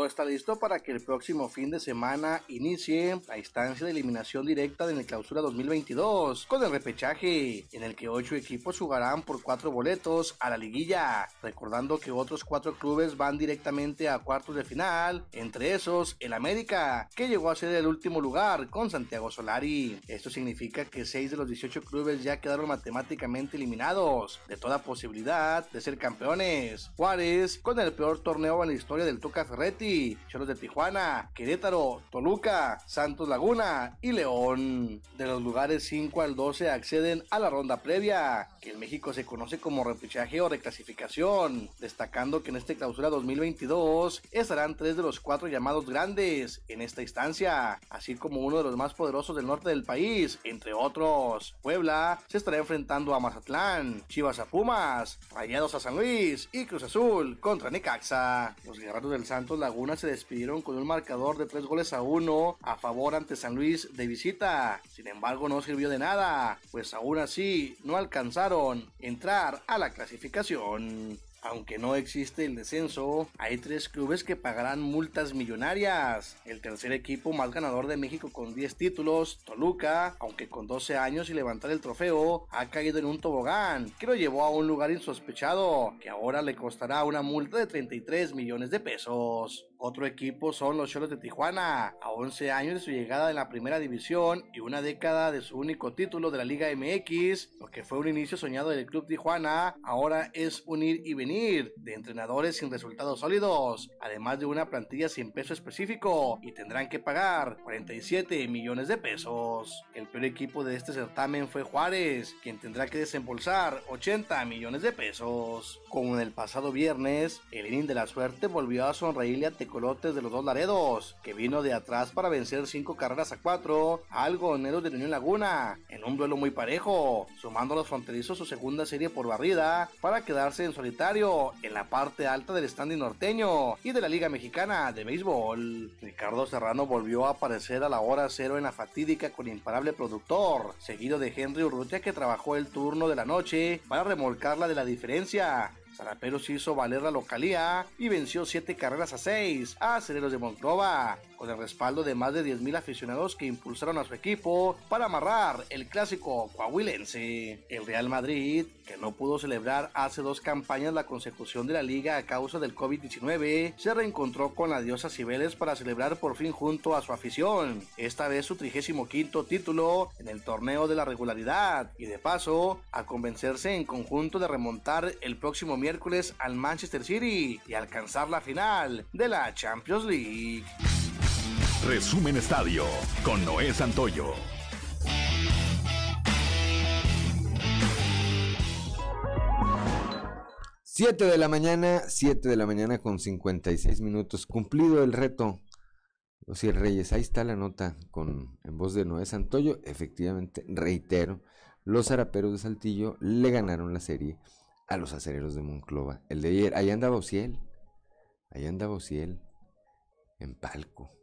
Todo está listo para que el próximo fin de semana inicie la instancia de eliminación directa de la clausura 2022 con el repechaje en el que ocho equipos jugarán por cuatro boletos a la liguilla, recordando que otros cuatro clubes van directamente a cuartos de final, entre esos el América, que llegó a ser el último lugar con Santiago Solari. Esto significa que seis de los 18 clubes ya quedaron matemáticamente eliminados de toda posibilidad de ser campeones. Juárez con el peor torneo en la historia del Tuca Ferretti, Cholos de Tijuana, Querétaro, Toluca, Santos Laguna y León. De los lugares 5 al 12 acceden a la ronda previa, que en México se conoce como repechaje o reclasificación, destacando que en esta clausura 2022 estarán tres de los cuatro llamados grandes en esta instancia, así como uno de los más poderosos del norte del país, entre otros. Puebla se estará enfrentando a Mazatlán, Chivas a Pumas, Rayados a San Luis y Cruz Azul contra Necaxa. Los guerreros del Santos Laguna se despidieron con un marcador de tres goles a uno a favor ante San Luis de visita. Sin embargo, no sirvió de nada, pues aún así no alcanzaron entrar a la clasificación. Aunque no existe el descenso, hay tres clubes que pagarán multas millonarias. El tercer equipo más ganador de México con 10 títulos, Toluca, aunque con 12 años y levantar el trofeo, ha caído en un tobogán que lo llevó a un lugar insospechado, que ahora le costará una multa de 33 millones de pesos. Otro equipo son los Cholos de Tijuana, a 11 años de su llegada en la primera división y una década de su único título de la Liga MX, lo que fue un inicio soñado del Club Tijuana, ahora es unir y venir de entrenadores sin resultados sólidos, además de una plantilla sin peso específico y tendrán que pagar 47 millones de pesos. El peor equipo de este certamen fue Juárez, quien tendrá que desembolsar 80 millones de pesos. Como en el pasado viernes, el inning de la suerte volvió a sonreírle a Tecolotes de los dos Laredos, que vino de atrás para vencer cinco carreras a cuatro al Goneros de Unión Laguna, en un duelo muy parejo, sumando a los fronterizos su segunda serie por barrida para quedarse en solitario en la parte alta del standing norteño y de la Liga Mexicana de Béisbol. Ricardo Serrano volvió a aparecer a la hora cero en la fatídica con imparable productor, seguido de Henry Urrutia que trabajó el turno de la noche para remolcarla de la diferencia Zaraperos hizo valer la localía y venció 7 carreras a 6 a Aceleros de Monclova, con el respaldo de más de 10.000 aficionados que impulsaron a su equipo para amarrar el clásico coahuilense. El Real Madrid, que no pudo celebrar hace dos campañas la consecución de la liga a causa del COVID-19, se reencontró con la diosa Cibeles para celebrar por fin junto a su afición, esta vez su 35 título en el torneo de la regularidad y de paso a convencerse en conjunto de remontar el próximo miércoles al Manchester City y alcanzar la final de la Champions League. Resumen Estadio con Noé Santoyo. Siete de la mañana, 7 de la mañana con 56 minutos. Cumplido el reto. Los Reyes, ahí está la nota con en voz de Noé Santoyo. Efectivamente, reitero, los zaraperos de Saltillo le ganaron la serie a los acereros de Monclova. El de ayer, ahí andaba Ociel. Ahí andaba Ociel. En palco.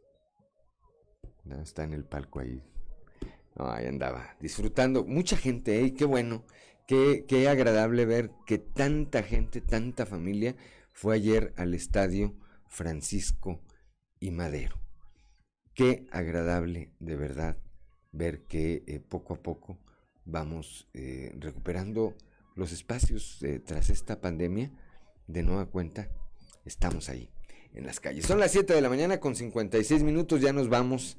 Está en el palco ahí. Ahí andaba. Disfrutando. Mucha gente, ¿eh? Qué bueno. Qué, qué agradable ver que tanta gente, tanta familia fue ayer al estadio Francisco y Madero. Qué agradable, de verdad, ver que eh, poco a poco vamos eh, recuperando los espacios eh, tras esta pandemia, de nueva cuenta, estamos ahí, en las calles. Son las 7 de la mañana con 56 minutos, ya nos vamos